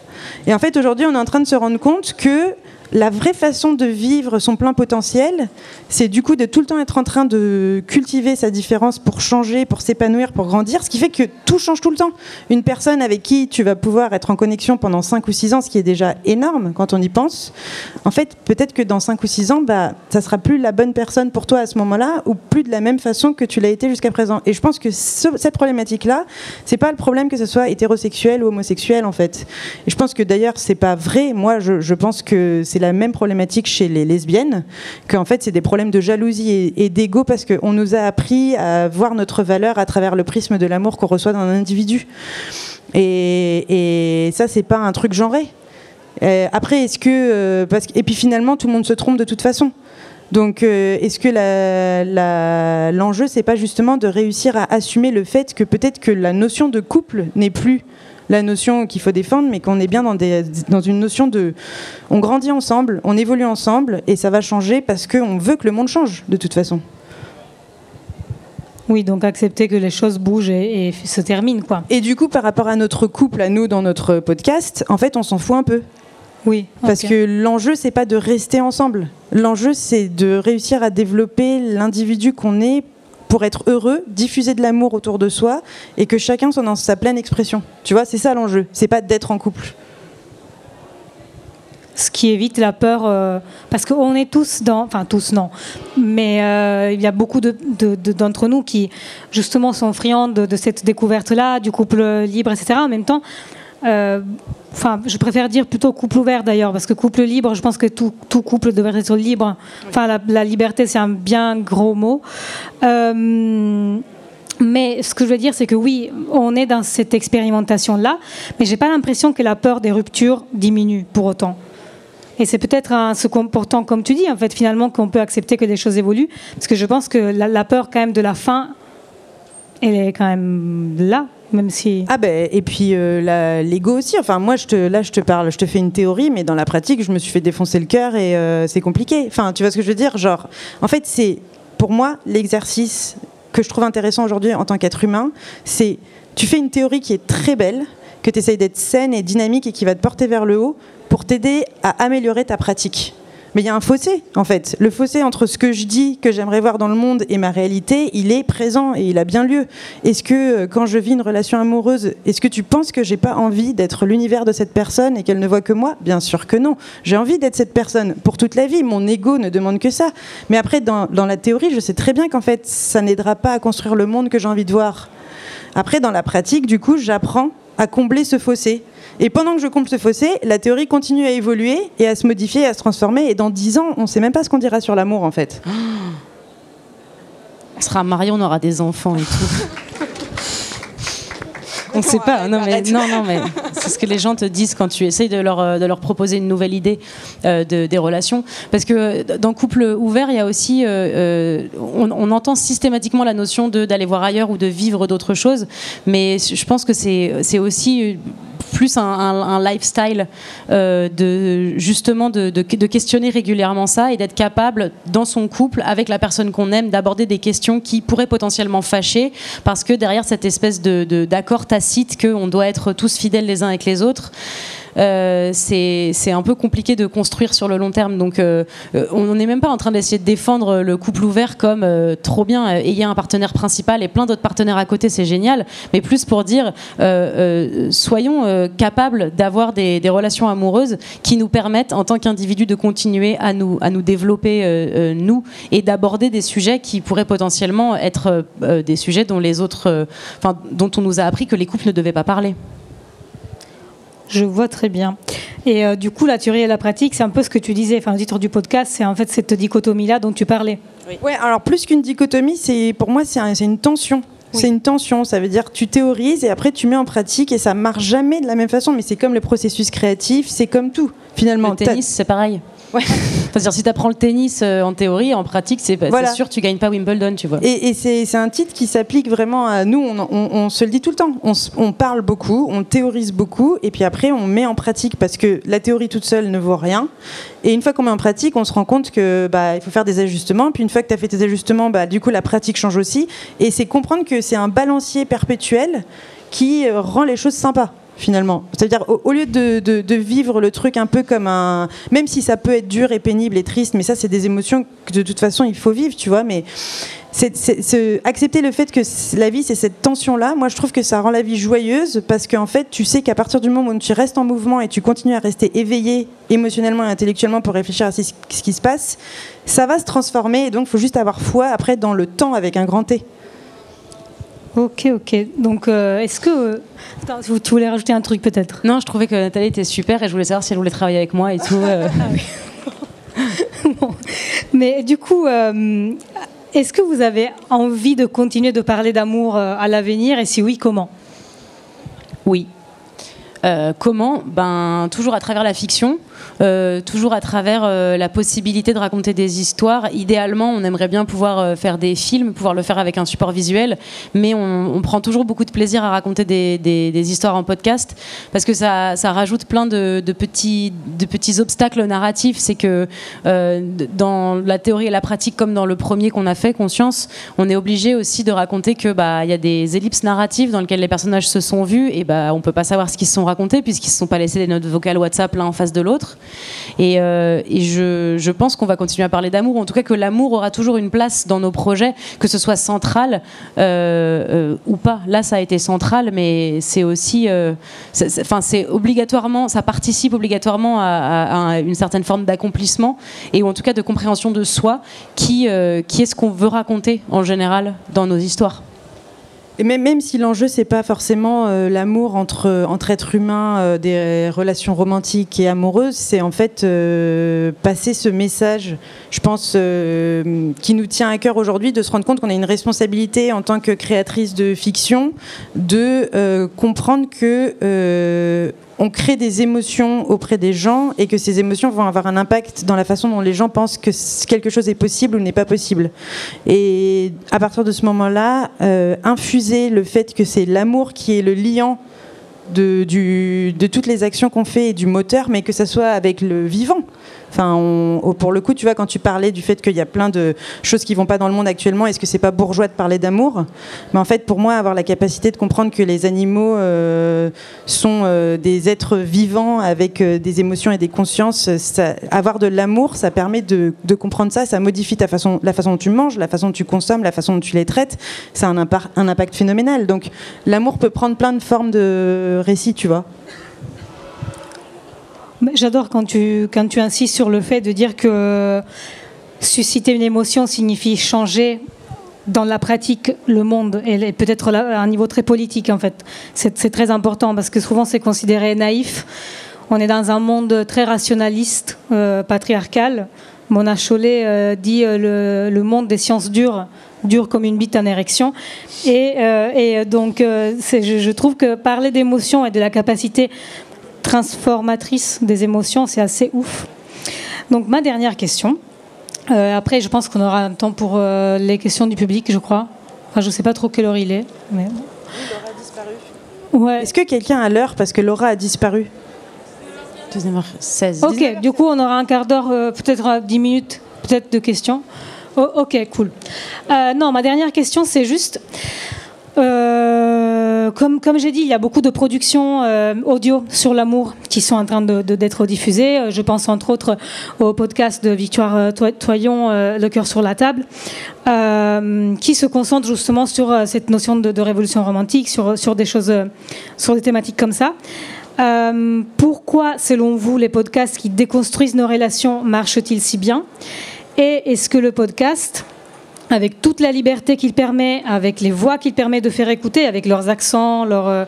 Et en fait, aujourd'hui, on est en train de se rendre compte que la vraie façon de vivre son plein potentiel, c'est du coup de tout le temps être en train de cultiver sa différence pour changer, pour s'épanouir, pour grandir, ce qui fait que tout change tout le temps. Une personne avec qui tu vas pouvoir être en connexion pendant 5 ou 6 ans, ce qui est déjà énorme quand on y pense, en fait, peut-être que dans 5 ou 6 ans, bah, ça sera plus la bonne personne pour toi à ce moment-là, ou plus de la même façon que tu l'as été jusqu'à présent. Et je pense que cette problématique-là, c'est pas le problème que ce soit hétérosexuel ou homosexuel, en fait. Et je pense que d'ailleurs, c'est pas vrai. Moi, je, je pense que c'est la même problématique chez les lesbiennes, qu'en fait c'est des problèmes de jalousie et, d'ego parce qu'on nous a appris à voir notre valeur à travers le prisme de l'amour qu'on reçoit d'un individu. Et, et ça, c'est pas un truc genré. Euh, après, est-ce que. Euh, parce et puis finalement, tout le monde se trompe de toute façon. Donc, euh, est-ce que l'enjeu, la, c'est pas justement de réussir à assumer le fait que peut-être que la notion de couple n'est plus la notion qu'il faut défendre, mais qu'on est bien dans, des, dans une notion de... On grandit ensemble, on évolue ensemble, et ça va changer parce qu'on veut que le monde change, de toute façon. Oui, donc accepter que les choses bougent et, se terminent, quoi. Et du coup, par rapport à notre couple, à nous, dans notre podcast, en fait, on s'en fout un peu. Oui. Parce que l'enjeu, c'est pas de rester ensemble. L'enjeu, c'est de réussir à développer l'individu qu'on est pour être heureux, diffuser de l'amour autour de soi et que chacun soit dans sa pleine expression. Tu vois, c'est ça l'enjeu. C'est pas d'être en couple. Ce qui évite la peur, euh, parce qu'on est tous dans, enfin tous non, mais euh, il y a beaucoup d'entre nous qui justement sont friands de, cette découverte-là, du couple libre, etc. En même temps, enfin, je préfère dire plutôt couple ouvert d'ailleurs, parce que couple libre, je pense que tout, couple devrait être libre. Enfin, la, liberté, c'est un bien gros mot. Euh, mais ce que je veux dire, c'est que oui, on est dans cette expérimentation-là, mais j'ai pas l'impression que la peur des ruptures diminue pour autant. Et c'est peut-être un se comportant comme tu dis, en fait, finalement, qu'on peut accepter que les choses évoluent, parce que je pense que la, la peur quand même de la fin, elle est quand même là Ah ben et puis euh, l'ego aussi. Enfin moi je te là je te parle, je te fais une théorie, mais dans la pratique je me suis fait défoncer le cœur et euh, c'est compliqué. Enfin tu vois ce que je veux dire? Genre en fait c'est pour moi l'exercice que je trouve intéressant aujourd'hui en tant qu'être humain, c'est tu fais une théorie qui est très belle, que tu essayes d'être saine et dynamique et qui va te porter vers le haut pour t'aider à améliorer ta pratique. Mais il y a un fossé, en fait. Le fossé entre ce que je dis, que j'aimerais voir dans le monde, et ma réalité, il est présent et il a bien lieu. Est-ce que, euh, quand je vis une relation amoureuse, est-ce que tu penses que j'ai pas envie d'être l'univers de cette personne et qu'elle ne voit que moi? Bien sûr que non. J'ai envie d'être cette personne pour toute la vie. Mon ego ne demande que ça. Mais après, dans, dans la théorie, je sais très bien qu'en fait, ça n'aidera pas à construire le monde que j'ai envie de voir. Après, dans la pratique, du coup, j'apprends à combler ce fossé. Et pendant que je comble ce fossé, la théorie continue à évoluer et à se modifier, à se transformer. Et dans dix ans, on ne sait même pas ce qu'on dira sur l'amour, en fait. On sera mariés, on aura des enfants et tout. on ne sait pas. Non, mais, non, non, mais c'est ce que les gens te disent quand tu essayes de leur, euh, de leur proposer une nouvelle idée euh, de, des relations. Parce que dans couple ouvert, il y a aussi. Euh, on, on, entend systématiquement la notion d'aller voir ailleurs ou de vivre d'autres choses. Mais je pense que c'est aussi plus un, lifestyle euh, de justement de, questionner régulièrement ça et d'être capable dans son couple avec la personne qu'on aime d'aborder des questions qui pourraient potentiellement fâcher parce que derrière cette espèce de d'accord tacite qu'on doit être tous fidèles les uns avec les autres c'est un peu compliqué de construire sur le long terme. Donc, euh, euh, on n'est même pas en train d'essayer de défendre le couple ouvert comme trop bien, ayez un partenaire principal et plein d'autres partenaires à côté, c'est génial. Mais plus pour dire, soyons capables d'avoir des, relations amoureuses qui nous permettent, en tant qu'individus, de continuer à nous, à nous développer, nous, et d'aborder des sujets qui pourraient potentiellement être des sujets dont les autres, dont on nous a appris que les couples ne devaient pas parler. Je vois très bien. Et euh, du coup, la théorie et la pratique, c'est un peu ce que tu disais. Enfin, le titre du podcast, c'est en fait cette dichotomie-là dont tu parlais. Oui. Ouais, alors plus qu'une dichotomie, c'est pour moi, c'est une tension. C'est une tension, ça veut dire que tu théorises et après tu mets en pratique et ça marche jamais de la même façon, mais c'est comme le processus créatif, c'est comme tout finalement. Le tennis, c'est pareil. Ouais. C'est-à-dire, si tu apprends le tennis euh, en théorie, en pratique, c'est Voilà. sûr, tu gagnes pas Wimbledon, tu vois. Et, et c'est un titre qui s'applique vraiment à nous. On, on- on se le dit tout le temps. On parle beaucoup, on théorise beaucoup, et puis après on met en pratique parce que la théorie toute seule ne vaut rien. Et une fois qu'on met en pratique, on se rend compte que bah il faut faire des ajustements. Puis une fois que tu as fait tes ajustements, bah du coup la pratique change aussi. Et c'est comprendre que c'est un balancier perpétuel qui euh, rend les choses sympas finalement. C'est-à-dire au, lieu de, de- vivre le truc un peu comme un... Même si ça peut être dur et pénible et triste, mais ça c'est des émotions que de toute façon il faut vivre, tu vois, mais c'est, accepter le fait que la vie c'est cette tension-là, moi je trouve que ça rend la vie joyeuse parce qu'en fait tu sais qu'à partir du moment où tu restes en mouvement et tu continues à rester éveillé émotionnellement et intellectuellement pour réfléchir à ce qui se passe, ça va se transformer et donc il faut juste avoir foi après dans le temps avec un grand T. Ok, ok. Donc, euh, est-ce que. Attends, vous- tu voulais rajouter un truc peut-être? Non, je trouvais que Nathalie était super et je voulais savoir si elle voulait travailler avec moi et tout. euh. Bon. Mais du coup, euh, est-ce que vous avez envie de continuer de parler d'amour à l'avenir? Et si oui, comment? Oui. Comment? Ben toujours à travers la fiction, euh, toujours à travers euh, la possibilité de raconter des histoires. Idéalement, on aimerait bien pouvoir euh, faire des films, pouvoir le faire avec un support visuel, mais on, prend toujours beaucoup de plaisir à raconter des, histoires en podcast parce que ça, rajoute plein de, petits, obstacles narratifs. C'est que dans la théorie et la pratique, comme dans le premier qu'on a fait, Conscience, on est obligé aussi de raconter que bah y a des ellipses narratives dans lesquelles les personnages se sont vus et bah on peut pas savoir ce qu'ils se sont racontés puisqu'ils se sont pas laissés des notes vocales WhatsApp l'un en face de l'autre. Et, euh, je, pense qu'on va continuer à parler d'amour, en tout cas que l'amour aura toujours une place dans nos projets, que ce soit central euh, euh, ou pas. Là, ça a été central, mais c'est aussi, enfin, c'est obligatoirement, ça participe obligatoirement à, une certaine forme d'accomplissement et en tout cas de compréhension de soi, qui, qui est ce qu'on veut raconter en général dans nos histoires. Même, même si l'enjeu c'est pas forcément euh, l'amour entre entre êtres humains, euh, des relations romantiques et amoureuses, c'est en fait euh, passer ce message, je pense, qui nous tient à cœur aujourd'hui, de se rendre compte qu'on a une responsabilité en tant que créatrice de fiction, de comprendre que on crée des émotions auprès des gens et que ces émotions vont avoir un impact dans la façon dont les gens pensent que quelque chose est possible ou n'est pas possible. Et à partir de ce moment-là, euh, infuser le fait que c'est l'amour qui est le liant de, de toutes les actions qu'on fait et du moteur, mais que ça soit avec le vivant. Enfin, oh, pour le coup, tu vois, quand tu parlais du fait qu'il y a plein de choses qui vont pas dans le monde actuellement, est-ce que c'est pas bourgeois de parler d'amour? Mais en fait, pour moi, avoir la capacité de comprendre que les animaux euh, sont euh, des êtres vivants avec euh, des émotions et des consciences, avoir de l'amour, ça permet de, comprendre ça, ça modifie ta façon, la façon dont tu manges, la façon dont tu consommes, la façon dont tu les traites. Ça a un, un impact phénoménal. Donc, l'amour peut prendre plein de formes de récits, tu vois. J'adore quand tu, quand tu insistes sur le fait de dire que susciter une émotion signifie changer dans la pratique le monde et peut-être à un niveau très politique en fait. C'est très important parce que souvent c'est considéré naïf. On est dans un monde très rationaliste, euh, patriarcal. Mona Chollet euh, dit euh, le, le monde des sciences dures, dur comme une bite en érection. Et, et donc je, je trouve que parler d'émotion et de la capacité transformatrice des émotions, c'est assez ouf. Donc ma dernière question. Euh, après, je pense qu'on aura un temps pour euh, les questions du public, je crois. Enfin, je sais pas trop quelle heure il est. Mais... Ouais. Est-ce que quelqu'un a l'heure parce que Laura a disparu? 16. Ok, du coup, on aura un quart d'heure, euh, peut-être euh, 10 minutes, peut-être de questions. Oh, ok, cool. Non, ma dernière question, c'est juste. Euh, comme comme j'ai dit, il y a beaucoup de productions euh, audio sur l'amour qui sont en train de- de- d'être diffusées. Euh, Je pense entre autres au podcast de Victoire euh, Toyon, euh, Le cœur sur la table, euh, qui se concentre justement sur cette notion de, de révolution romantique, sur, sur des choses, sur des thématiques comme ça. Pourquoi, selon vous, les podcasts qui déconstruisent nos relations marchent-ils si bien? Et est-ce que le podcast, avec toute la liberté qu'il permet, avec les voix qu'il permet de faire écouter, avec leurs accents, leur, euh,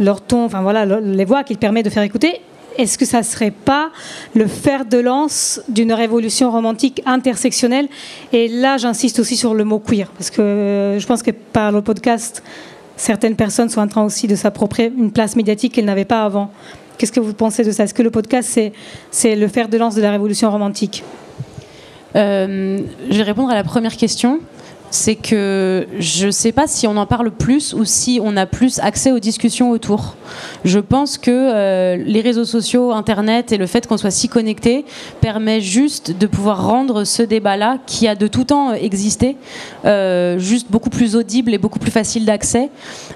leur ton, enfin voilà, le- les voix qu'il permet de faire écouter, est-ce que ça serait pas le fer de lance d'une révolution romantique intersectionnelle? Et là, j'insiste aussi sur le mot queer, parce que euh, je pense que par le podcast, certaines personnes sont en train aussi de s'approprier une place médiatique qu'elles n'avaient pas avant. Qu'est-ce que vous pensez de ça? Est-ce que le podcast, c'est, le fer de lance de la révolution romantique? Je vais répondre à la première question c'est que je ne sais pas si on en parle plus ou si on a plus accès aux discussions autour. Je pense que euh, les réseaux sociaux, Internet et le fait qu'on soit si connecté permet juste de pouvoir rendre ce débat-là, qui a de tout temps existé, euh, juste beaucoup plus audible et beaucoup plus facile d'accès.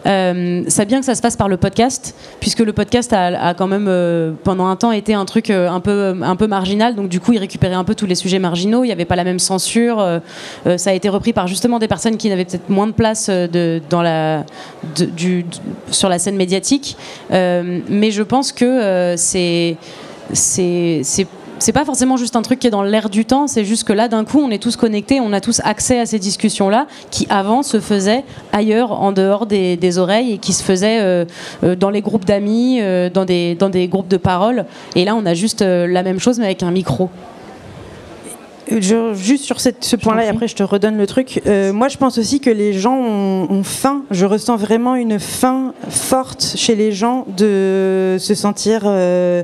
Euh, c'est bien que ça se passe par le podcast, puisque le podcast a, quand même pendant un temps été un truc un peu, un peu marginal, donc du coup il récupérait un peu tous les sujets marginaux, il n'y avait pas la même censure, ça a été repris par justement des personnes qui n'avaient peut-être moins de place du, sur la scène médiatique. Euh, mais je pense que euh, c'est c'est pas forcément juste un truc qui est dans l'air du temps, c'est juste que là, d'un coup, on est tous connectés, on a tous accès à ces discussions-là qui avant se faisaient ailleurs, en dehors des, oreilles et qui se faisaient euh, dans les groupes d'amis, dans des groupes de parole. Et là, on a juste la même chose, mais avec un micro juste sur ce point-là, et après je te redonne le truc. Euh, moi, je pense aussi que les gens ont, faim. Je ressens vraiment une faim forte chez les gens de se sentir euh,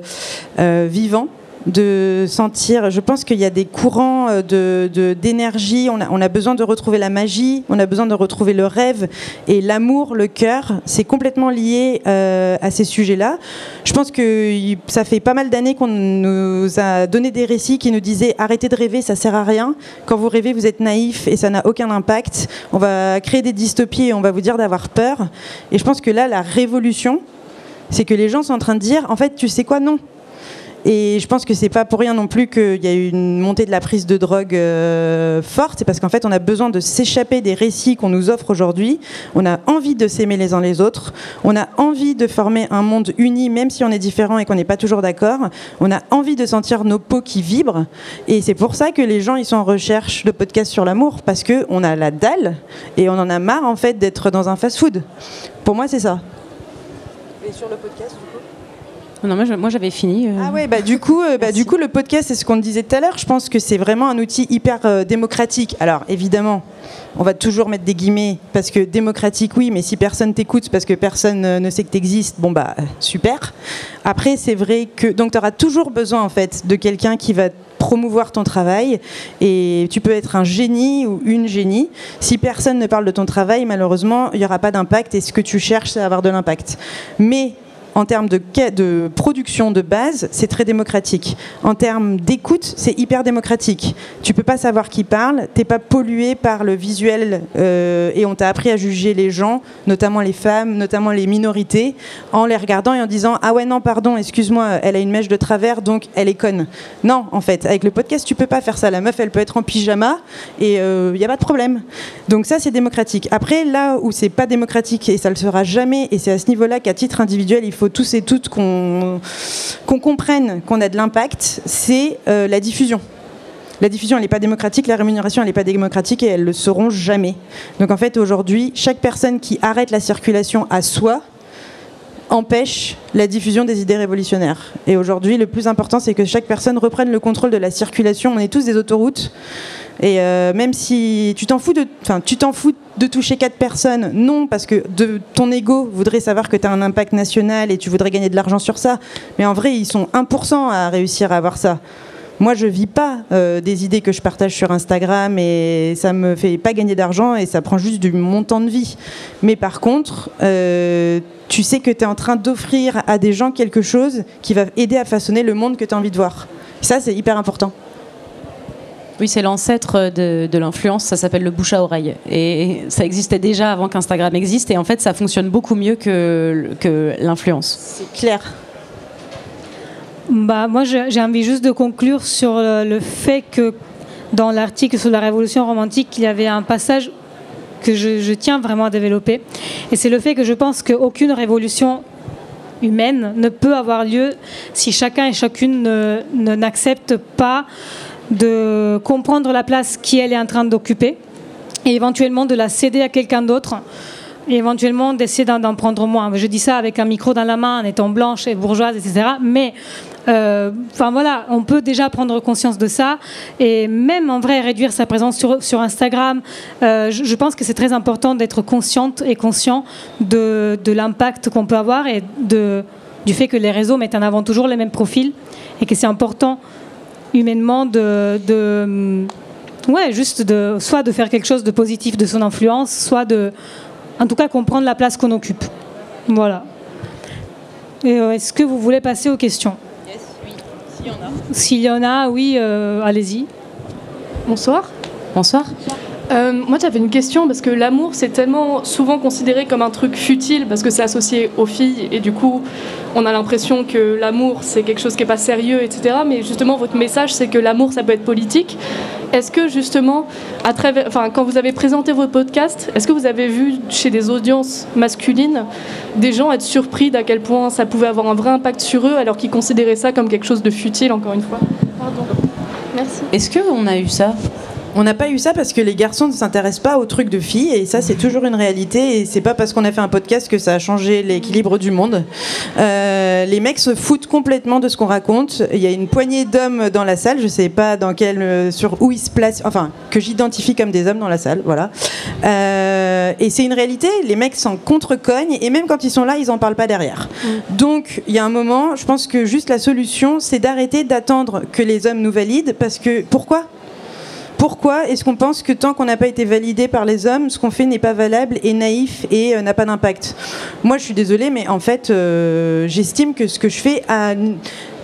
euh, vivants de sentir. Je pense qu'il y a des courants euh, de, d'énergie. On a, on a besoin de retrouver la magie, on a besoin de retrouver le rêve et l'amour, le cœur. C'est complètement lié euh, à ces sujets-là. Je pense que ça fait pas mal d'années qu'on nous a donné des récits qui nous disaient arrêtez de rêver, ça sert à rien. Quand vous rêvez, vous êtes naïf et ça n'a aucun impact. On va créer des dystopies et on va vous dire d'avoir peur. Et je pense que là, la révolution, c'est que les gens sont en train de dire en fait, tu sais quoi, non et je pense que c'est pas pour rien non plus qu'il y a eu une montée de la prise de drogue euh, forte. C'est parce qu'en fait, on a besoin de s'échapper des récits qu'on nous offre aujourd'hui. On a envie de s'aimer les uns les autres. On a envie de former un monde uni, même si on est différent et qu'on n'est pas toujours d'accord. On a envie de sentir nos peaux qui vibrent. Et c'est pour ça que les gens ils sont en recherche de podcasts sur l'amour parce que on a la dalle et on en a marre en fait d'être dans un fast-food. Pour moi, c'est ça. Et sur le podcast, non, moi j'avais fini. Euh. Ah ouais, bah du coup, euh, bah, du coup le podcast, c'est ce qu'on disait tout à l'heure. Je pense que c'est vraiment un outil hyper euh, démocratique. Alors évidemment, on va toujours mettre des guillemets parce que démocratique, oui, mais si personne t'écoute parce que personne ne sait que tu existes, bon bah super. Après, c'est vrai que donc tu auras toujours besoin en fait de quelqu'un qui va promouvoir ton travail et tu peux être un génie ou une génie. Si personne ne parle de ton travail, malheureusement, il n'y aura pas d'impact et ce que tu cherches, c'est avoir de l'impact. Mais en termes de, production de base, c'est très démocratique. En termes d'écoute, c'est hyper démocratique. Tu peux pas savoir qui parle, t'es pas pollué par le visuel euh, et on t'a appris à juger les gens, notamment les femmes, notamment les minorités, en les regardant et en disant ah ouais non pardon excuse-moi elle a une mèche de travers donc elle est conne. Non en fait avec le podcast tu peux pas faire ça. La meuf elle peut être en pyjama et il euh, n'y a pas de problème. Donc ça c'est démocratique. Après là où c'est pas démocratique et ça le sera jamais et c'est à ce niveau-là qu'à titre individuel il faut tous et toutes qu'on comprenne qu'on a de l'impact, c'est euh, la diffusion. La diffusion, elle n'est pas démocratique, la rémunération, elle n'est pas démocratique et elles le seront jamais. Donc en fait, aujourd'hui, chaque personne qui arrête la circulation à soi empêche la diffusion des idées révolutionnaires. Et aujourd'hui, le plus important, c'est que chaque personne reprenne le contrôle de la circulation. On est tous des autoroutes. Et euh, même si tu t'en fous de, enfin, tu t'en fous de toucher quatre personnes, non, parce que de, ton ego voudrait savoir que tu as un impact national et tu voudrais gagner de l'argent sur ça. Mais en vrai, ils sont 1% à réussir à avoir ça. Moi, je vis pas euh, des idées que je partage sur Instagram et ça me fait pas gagner d'argent et ça prend juste du montant de vie. Mais par contre, euh, tu sais que tu es en train d'offrir à des gens quelque chose qui va aider à façonner le monde que tu as envie de voir. Ça, c'est hyper important. Oui, c'est l'ancêtre de, l'influence, ça s'appelle le bouche à oreille. Et ça existait déjà avant qu'Instagram existe, et en fait, ça fonctionne beaucoup mieux que, que l'influence. C'est clair. Bah, moi, j'ai envie juste de conclure sur le fait que dans l'article sur la révolution romantique, il y avait un passage que je, tiens vraiment à développer. Et c'est le fait que je pense qu'aucune révolution humaine ne peut avoir lieu si chacun et chacune n'accepte pas de comprendre la place qu'elle est en train d'occuper et éventuellement de la céder à quelqu'un d'autre et éventuellement d'essayer d'en prendre moins. Je dis ça avec un micro dans la main, en étant blanche et bourgeoise, etc. Mais euh, enfin voilà, on peut déjà prendre conscience de ça et même en vrai réduire sa présence sur, Instagram. Euh, je, pense que c'est très important d'être consciente et conscient de, l'impact qu'on peut avoir et du fait que les réseaux mettent en avant toujours les mêmes profils et que c'est important humainement de, de ouais, juste de, soit de faire quelque chose de positif de son influence, soit de, en tout cas, comprendre la place qu'on occupe. Voilà. Et euh, est-ce que vous voulez passer aux questions? Yes, oui, s'il y en a. S'il y en a, oui, euh, allez-y. Bonsoir. Bonsoir. Euh, moi, j'avais une question parce que l'amour, c'est tellement souvent considéré comme un truc futile parce que c'est associé aux filles et du coup, on a l'impression que l'amour, c'est quelque chose qui n'est pas sérieux, etc. Mais justement, votre message, c'est que l'amour, ça peut être politique. Est-ce que justement, à travers, enfin, quand vous avez présenté votre podcast, est-ce que vous avez vu chez des audiences masculines des gens être surpris d'à quel point ça pouvait avoir un vrai impact sur eux alors qu'ils considéraient ça comme quelque chose de futile, encore une fois? Pardon. Merci. Est-ce qu'on a eu ça? On n'a pas eu ça parce que les garçons ne s'intéressent pas aux trucs de filles et ça c'est toujours une réalité et c'est pas parce qu'on a fait un podcast que ça a changé l'équilibre du monde. Euh, les mecs se foutent complètement de ce qu'on raconte. Il y a une poignée d'hommes dans la salle, je sais pas dans quel, euh, sur où ils se placent, enfin que j'identifie comme des hommes dans la salle, voilà. Euh, et c'est une réalité. Les mecs s'en contre-cognent et même quand ils sont là, ils en parlent pas derrière. Donc il y a un moment, je pense que juste la solution, c'est d'arrêter d'attendre que les hommes nous valident parce que pourquoi? Pourquoi est-ce qu'on pense que tant qu'on n'a pas été validé par les hommes, ce qu'on fait n'est pas valable et naïf et euh, n'a pas d'impact? Moi, je suis désolée, mais en fait, euh, j'estime que ce que je fais.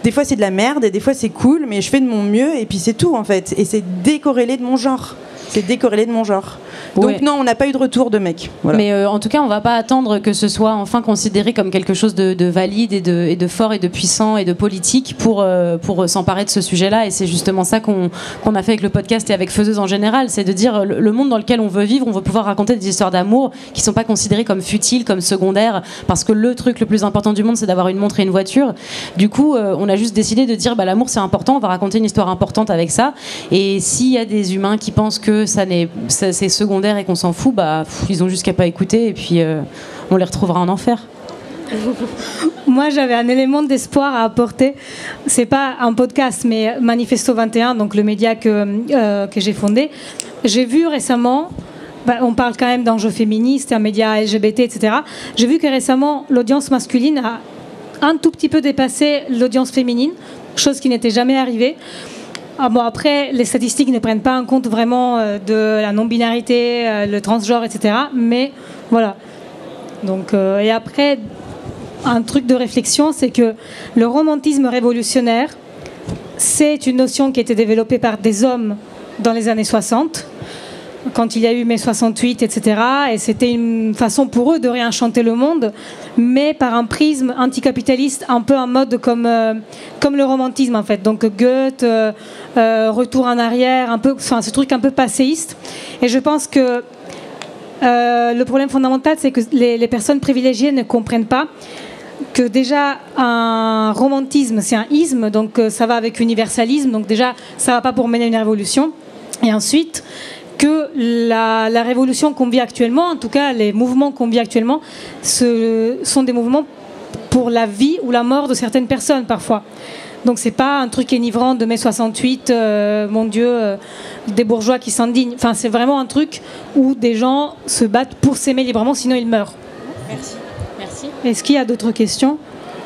Des fois c'est de la merde et des fois c'est cool, mais je fais de mon mieux et puis c'est tout en fait. Et c'est décorrélé de mon genre. C'est décorrélé de mon genre. Donc Ouais. non, on n'a pas eu de retour de mec. Voilà. Mais euh, en tout cas, on va pas attendre que ce soit enfin considéré comme quelque chose de, de valide et de, et de fort et de puissant et de politique pour, euh, pour s'emparer de ce sujet-là. Et c'est justement ça qu'on a fait avec le podcast et avec Faiseuse en général. C'est de dire le, le monde dans lequel on veut vivre, on veut pouvoir raconter des histoires d'amour qui sont pas considérées comme futiles, comme secondaires, parce que le truc le plus important du monde, c'est d'avoir une montre et une voiture. Du coup, euh, on a juste décidé de dire bah, l'amour c'est important, on va raconter une histoire importante avec ça. Et s'il y a des humains qui pensent que ça n'est ça- c'est secondaire et qu'on s'en fout, bah, ils ont juste qu'à pas écouter et puis euh, on les retrouvera en enfer. Moi, j'avais un élément d'espoir à apporter. C'est pas un podcast, mais Manifesto 21, donc le média que, euh, que j'ai fondé. J'ai vu récemment, bah, on parle quand même d'enjeux féministes, un média LGBT, etc. J'ai vu que récemment, l'audience masculine a un tout petit peu dépassé l'audience féminine, chose qui n'était jamais arrivée. Ah bon, après, les statistiques ne prennent pas en compte vraiment euh, de la non-binarité, euh, le transgenre, etc. Mais voilà. Euh, et après, un truc de réflexion, c'est que le romantisme révolutionnaire, c'est une notion qui a été développée par des hommes dans les années 60, quand il y a eu mai 68, etc. Et c'était une façon pour eux de réenchanter le monde, mais par un prisme anticapitaliste, un peu en mode comme, euh, comme le romantisme en fait. Donc Goethe, euh, euh, retour en arrière, un peu, enfin, ce truc un peu passéiste. Et je pense que le problème fondamental, c'est que les, les personnes privilégiées ne comprennent pas que déjà un romantisme, c'est un isme, donc ça va avec universalisme, donc déjà ça va pas pour mener une révolution. Et ensuite, que la, la révolution qu'on vit actuellement, en tout cas les mouvements qu'on vit actuellement, ce sont des mouvements pour la vie ou la mort de certaines personnes parfois. Donc c'est pas un truc énivrant de mai 68, euh, mon Dieu, euh, des bourgeois qui s'indignent. Enfin, c'est vraiment un truc où des gens se battent pour s'aimer librement, sinon ils meurent. Merci. Merci. Est-ce qu'il y a d'autres questions?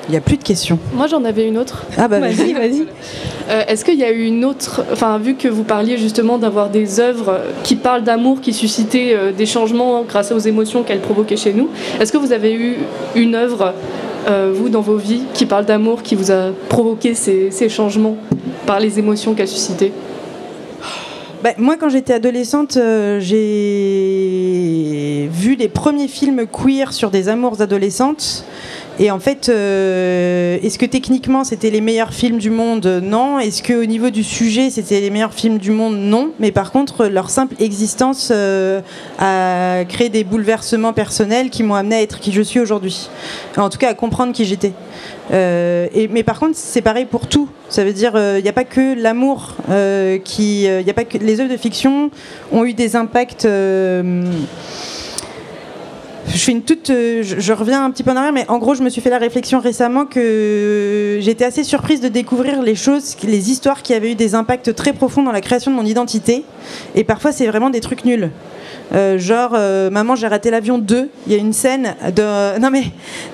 Il n'y a plus de questions. Moi, j'en avais une autre. Ah bah Vas-y, vas-y. Euh, Est-ce qu'il y a eu une autre, enfin vu que vous parliez justement d'avoir des œuvres qui parlent d'amour, qui suscitaient euh, des changements grâce aux émotions qu'elles provoquaient chez nous, est-ce que vous avez eu une œuvre, euh, vous, dans vos vies, qui parle d'amour, qui vous a provoqué ces, ces changements par les émotions qu'elle suscitait Bah, moi, quand j'étais adolescente, euh, j'ai vu les premiers films queer sur des amours adolescentes. Et en fait, euh, est-ce que techniquement c'était les meilleurs films du monde? Non. Est-ce qu'au niveau du sujet c'était les meilleurs films du monde? Non. Mais par contre, leur simple existence euh, a créé des bouleversements personnels qui m'ont amené à être qui je suis aujourd'hui. En tout cas, à comprendre qui j'étais. Euh, mais par contre, c'est pareil pour tout. Ça veut dire, il n'y a pas que l'amour euh, qui, il y a pas que les œuvres de fiction ont eu des impacts. Euh, je fais une toute, euh, je, je reviens un petit peu en arrière, mais en gros, je me suis fait la réflexion récemment que j'étais assez surprise de découvrir les choses, les histoires qui avaient eu des impacts très profonds dans la création de mon identité. Et parfois, c'est vraiment des trucs nuls. Euh, genre, euh, Maman, j'ai raté l'avion 2. Il y a une scène de. Non, mais.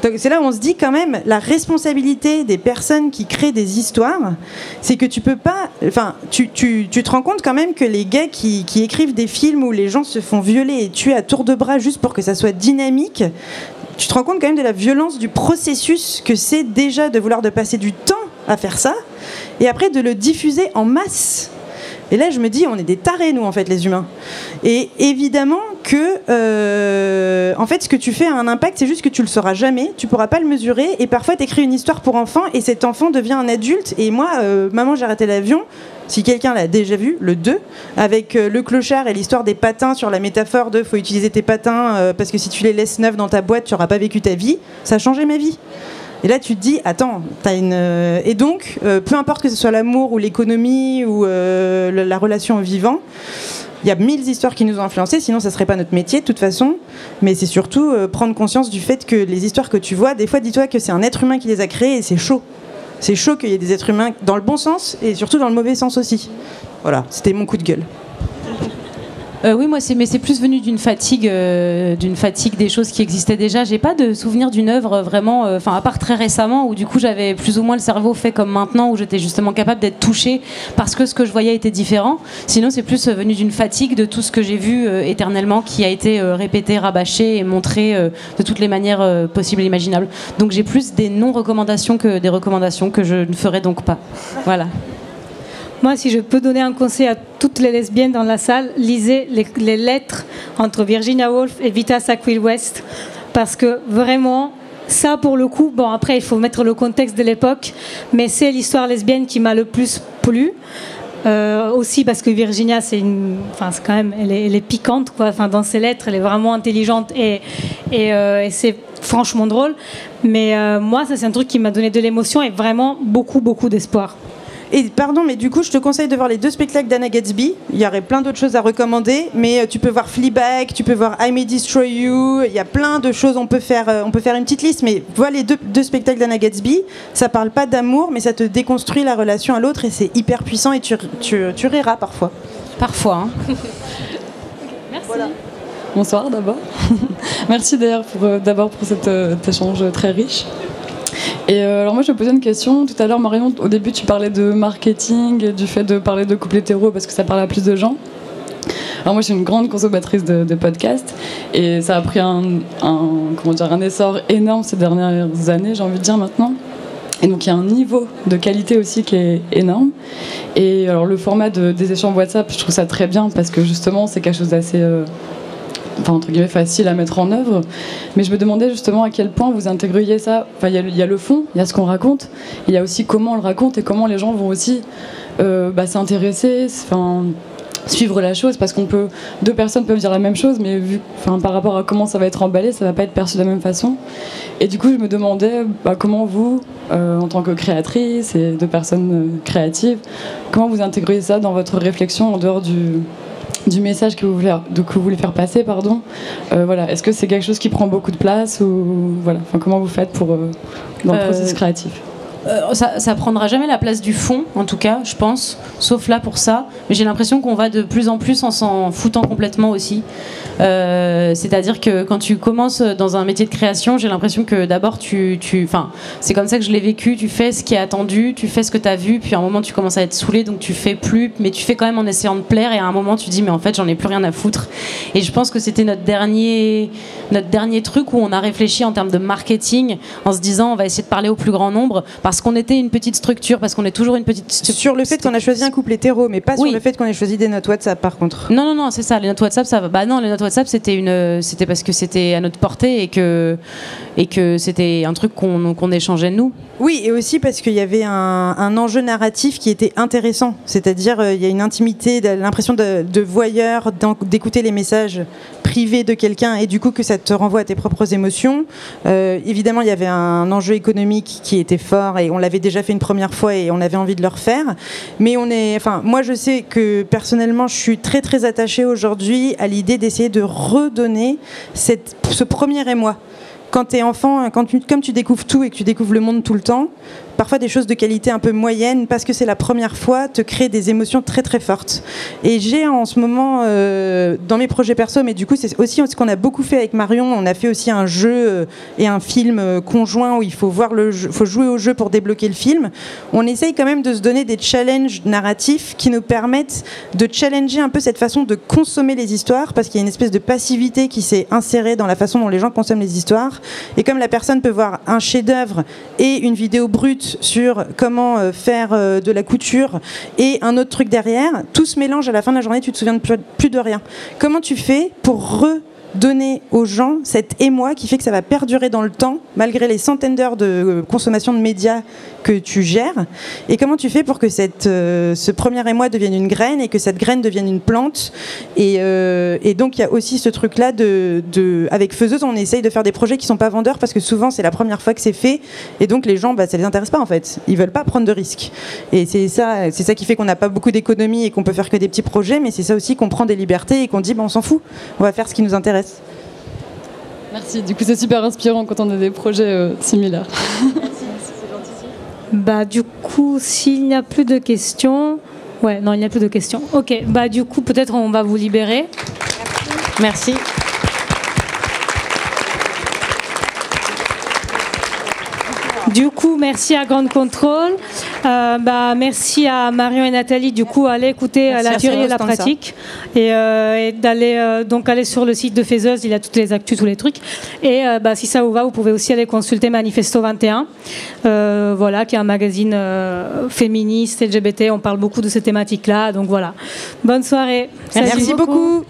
donc, C'est là où on se dit quand même, la responsabilité des personnes qui créent des histoires, c'est que tu peux pas. Enfin, tu, tu- tu te rends compte quand même que les gars qui, qui écrivent des films où les gens se font violer et tuer à tour de bras juste pour que ça soit dynamique, tu te rends compte quand même de la violence du processus que c'est déjà de vouloir de passer du temps à faire ça et après de le diffuser en masse. Et là, je me dis, on est des tarés, nous, en fait, les humains. Et évidemment que, euh, en fait, ce que tu fais a un impact, c'est juste que tu le sauras jamais, tu pourras pas le mesurer. Et parfois, tu écris une histoire pour enfant, et cet enfant devient un adulte. Et moi, euh, Maman, j'ai raté l'avion. Si quelqu'un l'a déjà vu, le 2, avec euh, le clochard et l'histoire des patins sur la métaphore de faut utiliser tes patins parce que si tu les laisses neufs dans ta boîte, tu n'auras pas vécu ta vie, ça a changé ma vie. Et là, tu te dis, attends, t'as une. euh, Et donc, euh, peu importe que ce soit l'amour ou l'économie ou euh, la relation au vivant, il y a mille histoires qui nous ont influencés, sinon ça serait pas notre métier de toute façon. Mais c'est surtout prendre conscience du fait que les histoires que tu vois, des fois, dis-toi que c'est un être humain qui les a créées et c'est chaud. C'est chaud qu'il y ait des êtres humains dans le bon sens et surtout dans le mauvais sens aussi. Voilà, c'était mon coup de gueule. Euh, oui, moi, c'est mais c'est plus venu d'une fatigue, euh, d'une fatigue des choses qui existaient déjà. J'ai pas de souvenir d'une œuvre vraiment, euh, enfin à part très récemment où du coup j'avais plus ou moins le cerveau fait comme maintenant où j'étais justement capable d'être touchée parce que ce que je voyais était différent. Sinon, c'est plus venu d'une fatigue de tout ce que j'ai vu éternellement qui a été répété, rabâché et montré de toutes les manières possibles et imaginables. Donc j'ai plus des non-recommandations que des recommandations que je ne ferai donc pas. Voilà. Moi, si je peux donner un conseil à toutes les lesbiennes dans la salle, lisez les, lettres entre Virginia Woolf et Vita Sackville West. Parce que vraiment, ça pour le coup, bon après il faut mettre le contexte de l'époque, mais c'est l'histoire lesbienne qui m'a le plus plu. Euh, aussi parce que Virginia, c'est une, enfin c'est quand même, elle est, piquante quoi. Enfin dans ses lettres, elle est vraiment intelligente et et, euh, c'est franchement drôle. Mais euh, moi, ça c'est un truc qui m'a donné de l'émotion et vraiment beaucoup beaucoup d'espoir. Et pardon, mais du coup, je te conseille de voir les deux spectacles d'Anna Gatsby. Il y aurait plein d'autres choses à recommander, mais euh, tu peux voir Fleabag, tu peux voir I May Destroy You. Il y a plein de choses. On peut faire, euh, on peut faire une petite liste, mais vois les deux, deux spectacles d'Anna Gatsby. Ça parle pas d'amour, mais ça te déconstruit la relation à l'autre et c'est hyper puissant et tu, tu, tu riras parfois. Parfois. hein. Bonsoir d'abord. Merci d'ailleurs pour, euh, d'abord pour cet, euh, cet échange très riche. Et euh, alors moi je me posais une question. Tout à l'heure Marion, au début tu parlais de marketing, et du fait de parler de couple hétéro parce que ça parle à plus de gens. Alors moi je suis une grande consommatrice de, de podcasts et ça a pris un, comment dire, un essor énorme ces dernières années, j'ai envie de dire maintenant. Et donc il y a un niveau de qualité aussi qui est énorme. Et alors le format de- des échanges WhatsApp, je trouve ça très bien parce que justement c'est quelque chose d'assez euh, enfin, entre guillemets facile à mettre en œuvre. Mais je me demandais justement à quel point vous intégriez ça. Enfin, il y a le- fond, il y a ce qu'on raconte, il y a aussi comment on le raconte et comment les gens vont aussi euh, bah, s'intéresser, suivre la chose parce qu'on peut deux personnes peuvent dire la même chose mais vu enfin par rapport à comment ça va être emballé ça va pas être perçu de la même façon et du coup je me demandais bah, comment vous euh, en tant que créatrice et deux personnes euh, créatives comment vous intégrez ça dans votre réflexion en dehors du du message que vous voulez, que vous voulez faire passer, pardon. Euh, voilà, est-ce que c'est quelque chose qui prend beaucoup de place ou voilà, enfin, comment vous faites pour euh, dans le Euh, processus créatif? Euh, ça, prendra jamais la place du fond, en tout cas, je pense, sauf là pour ça. Mais j'ai l'impression qu'on va de plus en plus en s'en foutant complètement aussi. Euh, C'est-à-dire que quand tu commences dans un métier de création, j'ai l'impression que d'abord tu, enfin, c'est comme ça que je l'ai vécu. Tu fais ce qui est attendu, tu fais ce que tu as vu, puis à un moment tu commences à être saoulé, donc tu fais plus, mais tu fais quand même en essayant de plaire. Et à un moment tu dis mais en fait j'en ai plus rien à foutre. Et je pense que c'était notre dernier, notre dernier truc où on a réfléchi en termes de marketing, en se disant on va essayer de parler au plus grand nombre parce qu'on était une petite structure, parce qu'on est toujours une petite structure. Sur le fait qu'on a choisi un couple hétéro, mais pas Oui. sur le fait qu'on ait choisi des notes WhatsApp par contre. Non, non, non, c'est ça. Les notes WhatsApp, ça va. Bah non, les notes WhatsApp, c'était une, c'était parce que c'était à notre portée et que, et que c'était un truc qu'on, qu'on échangeait nous. Oui, et aussi parce qu'il y avait un, un enjeu narratif qui était intéressant. C'est-à-dire, euh, il y a une intimité, l'impression de, de voyeur, d'écouter les messages privés de quelqu'un et du coup que ça te renvoie à tes propres émotions. Euh, évidemment, il y avait un enjeu économique qui était fort et on l'avait déjà fait une première fois et on avait envie de le refaire. Mais on est, enfin, moi je sais que personnellement, je suis très très attachée aujourd'hui à l'idée d'essayer de redonner cette, ce premier émoi quand tu es enfant, quand comme tu découvres tout et que tu découvres le monde tout le temps, parfois des choses de qualité un peu moyenne, parce que c'est la première fois, te crée des émotions très très fortes. Et j'ai en ce moment, euh, dans mes projets perso, mais du coup, c'est aussi ce qu'on a beaucoup fait avec Marion. On a fait aussi un jeu euh, et un film euh, conjoint où il faut, voir le faut jouer au jeu pour débloquer le film. On essaye quand même de se donner des challenges narratifs qui nous permettent de challenger un peu cette façon de consommer les histoires, parce qu'il y a une espèce de passivité qui s'est insérée dans la façon dont les gens consomment les histoires. Et comme la personne peut voir un chef-d'œuvre et une vidéo brute sur comment euh, faire euh, de la couture et un autre truc derrière, tout se mélange à la fin de la journée, tu te souviens de plus, de rien. Comment tu fais pour redonner aux gens cet émoi qui fait que ça va perdurer dans le temps, malgré les centaines d'heures de euh, consommation de médias que tu gères Et comment tu fais pour que cette, euh, ce premier émoi devienne une graine et que cette graine devienne une plante et, euh, et donc il y a aussi ce truc-là de, de, avec Faiseuse, on essaye de faire des projets qui sont pas vendeurs parce que souvent c'est la première fois que c'est fait et donc les gens, bah, ça les intéresse pas en fait. Ils veulent pas prendre de risques. Et c'est ça, c'est ça qui fait qu'on n'a pas beaucoup d'économie et qu'on peut faire que des petits projets, mais c'est ça aussi qu'on prend des libertés et qu'on dit, bah, on s'en fout, on va faire ce qui nous intéresse. Merci, du coup c'est super inspirant quand on a des projets euh, similaires. Bah, du coup, s'il n'y a plus de questions. Ouais, non, il n'y a plus de questions. Ok, bah, du coup, peut-être on va vous libérer. Merci. Du coup, merci à Grande Contrôle. Euh, bah, merci à Marion et Nathalie. Du coup, allez écouter euh, Merci la théorie et la pratique. Et, euh, et d'aller euh, donc aller sur le site de Faiseuse. Il y a toutes les actus, tous les trucs. Et euh, bah, si ça vous va, vous pouvez aussi aller consulter Manifesto 21. euh, voilà, qui est un magazine euh, féministe, LGBT. On parle beaucoup de ces thématiques-là. Donc voilà. Bonne soirée. Merci Salut. beaucoup.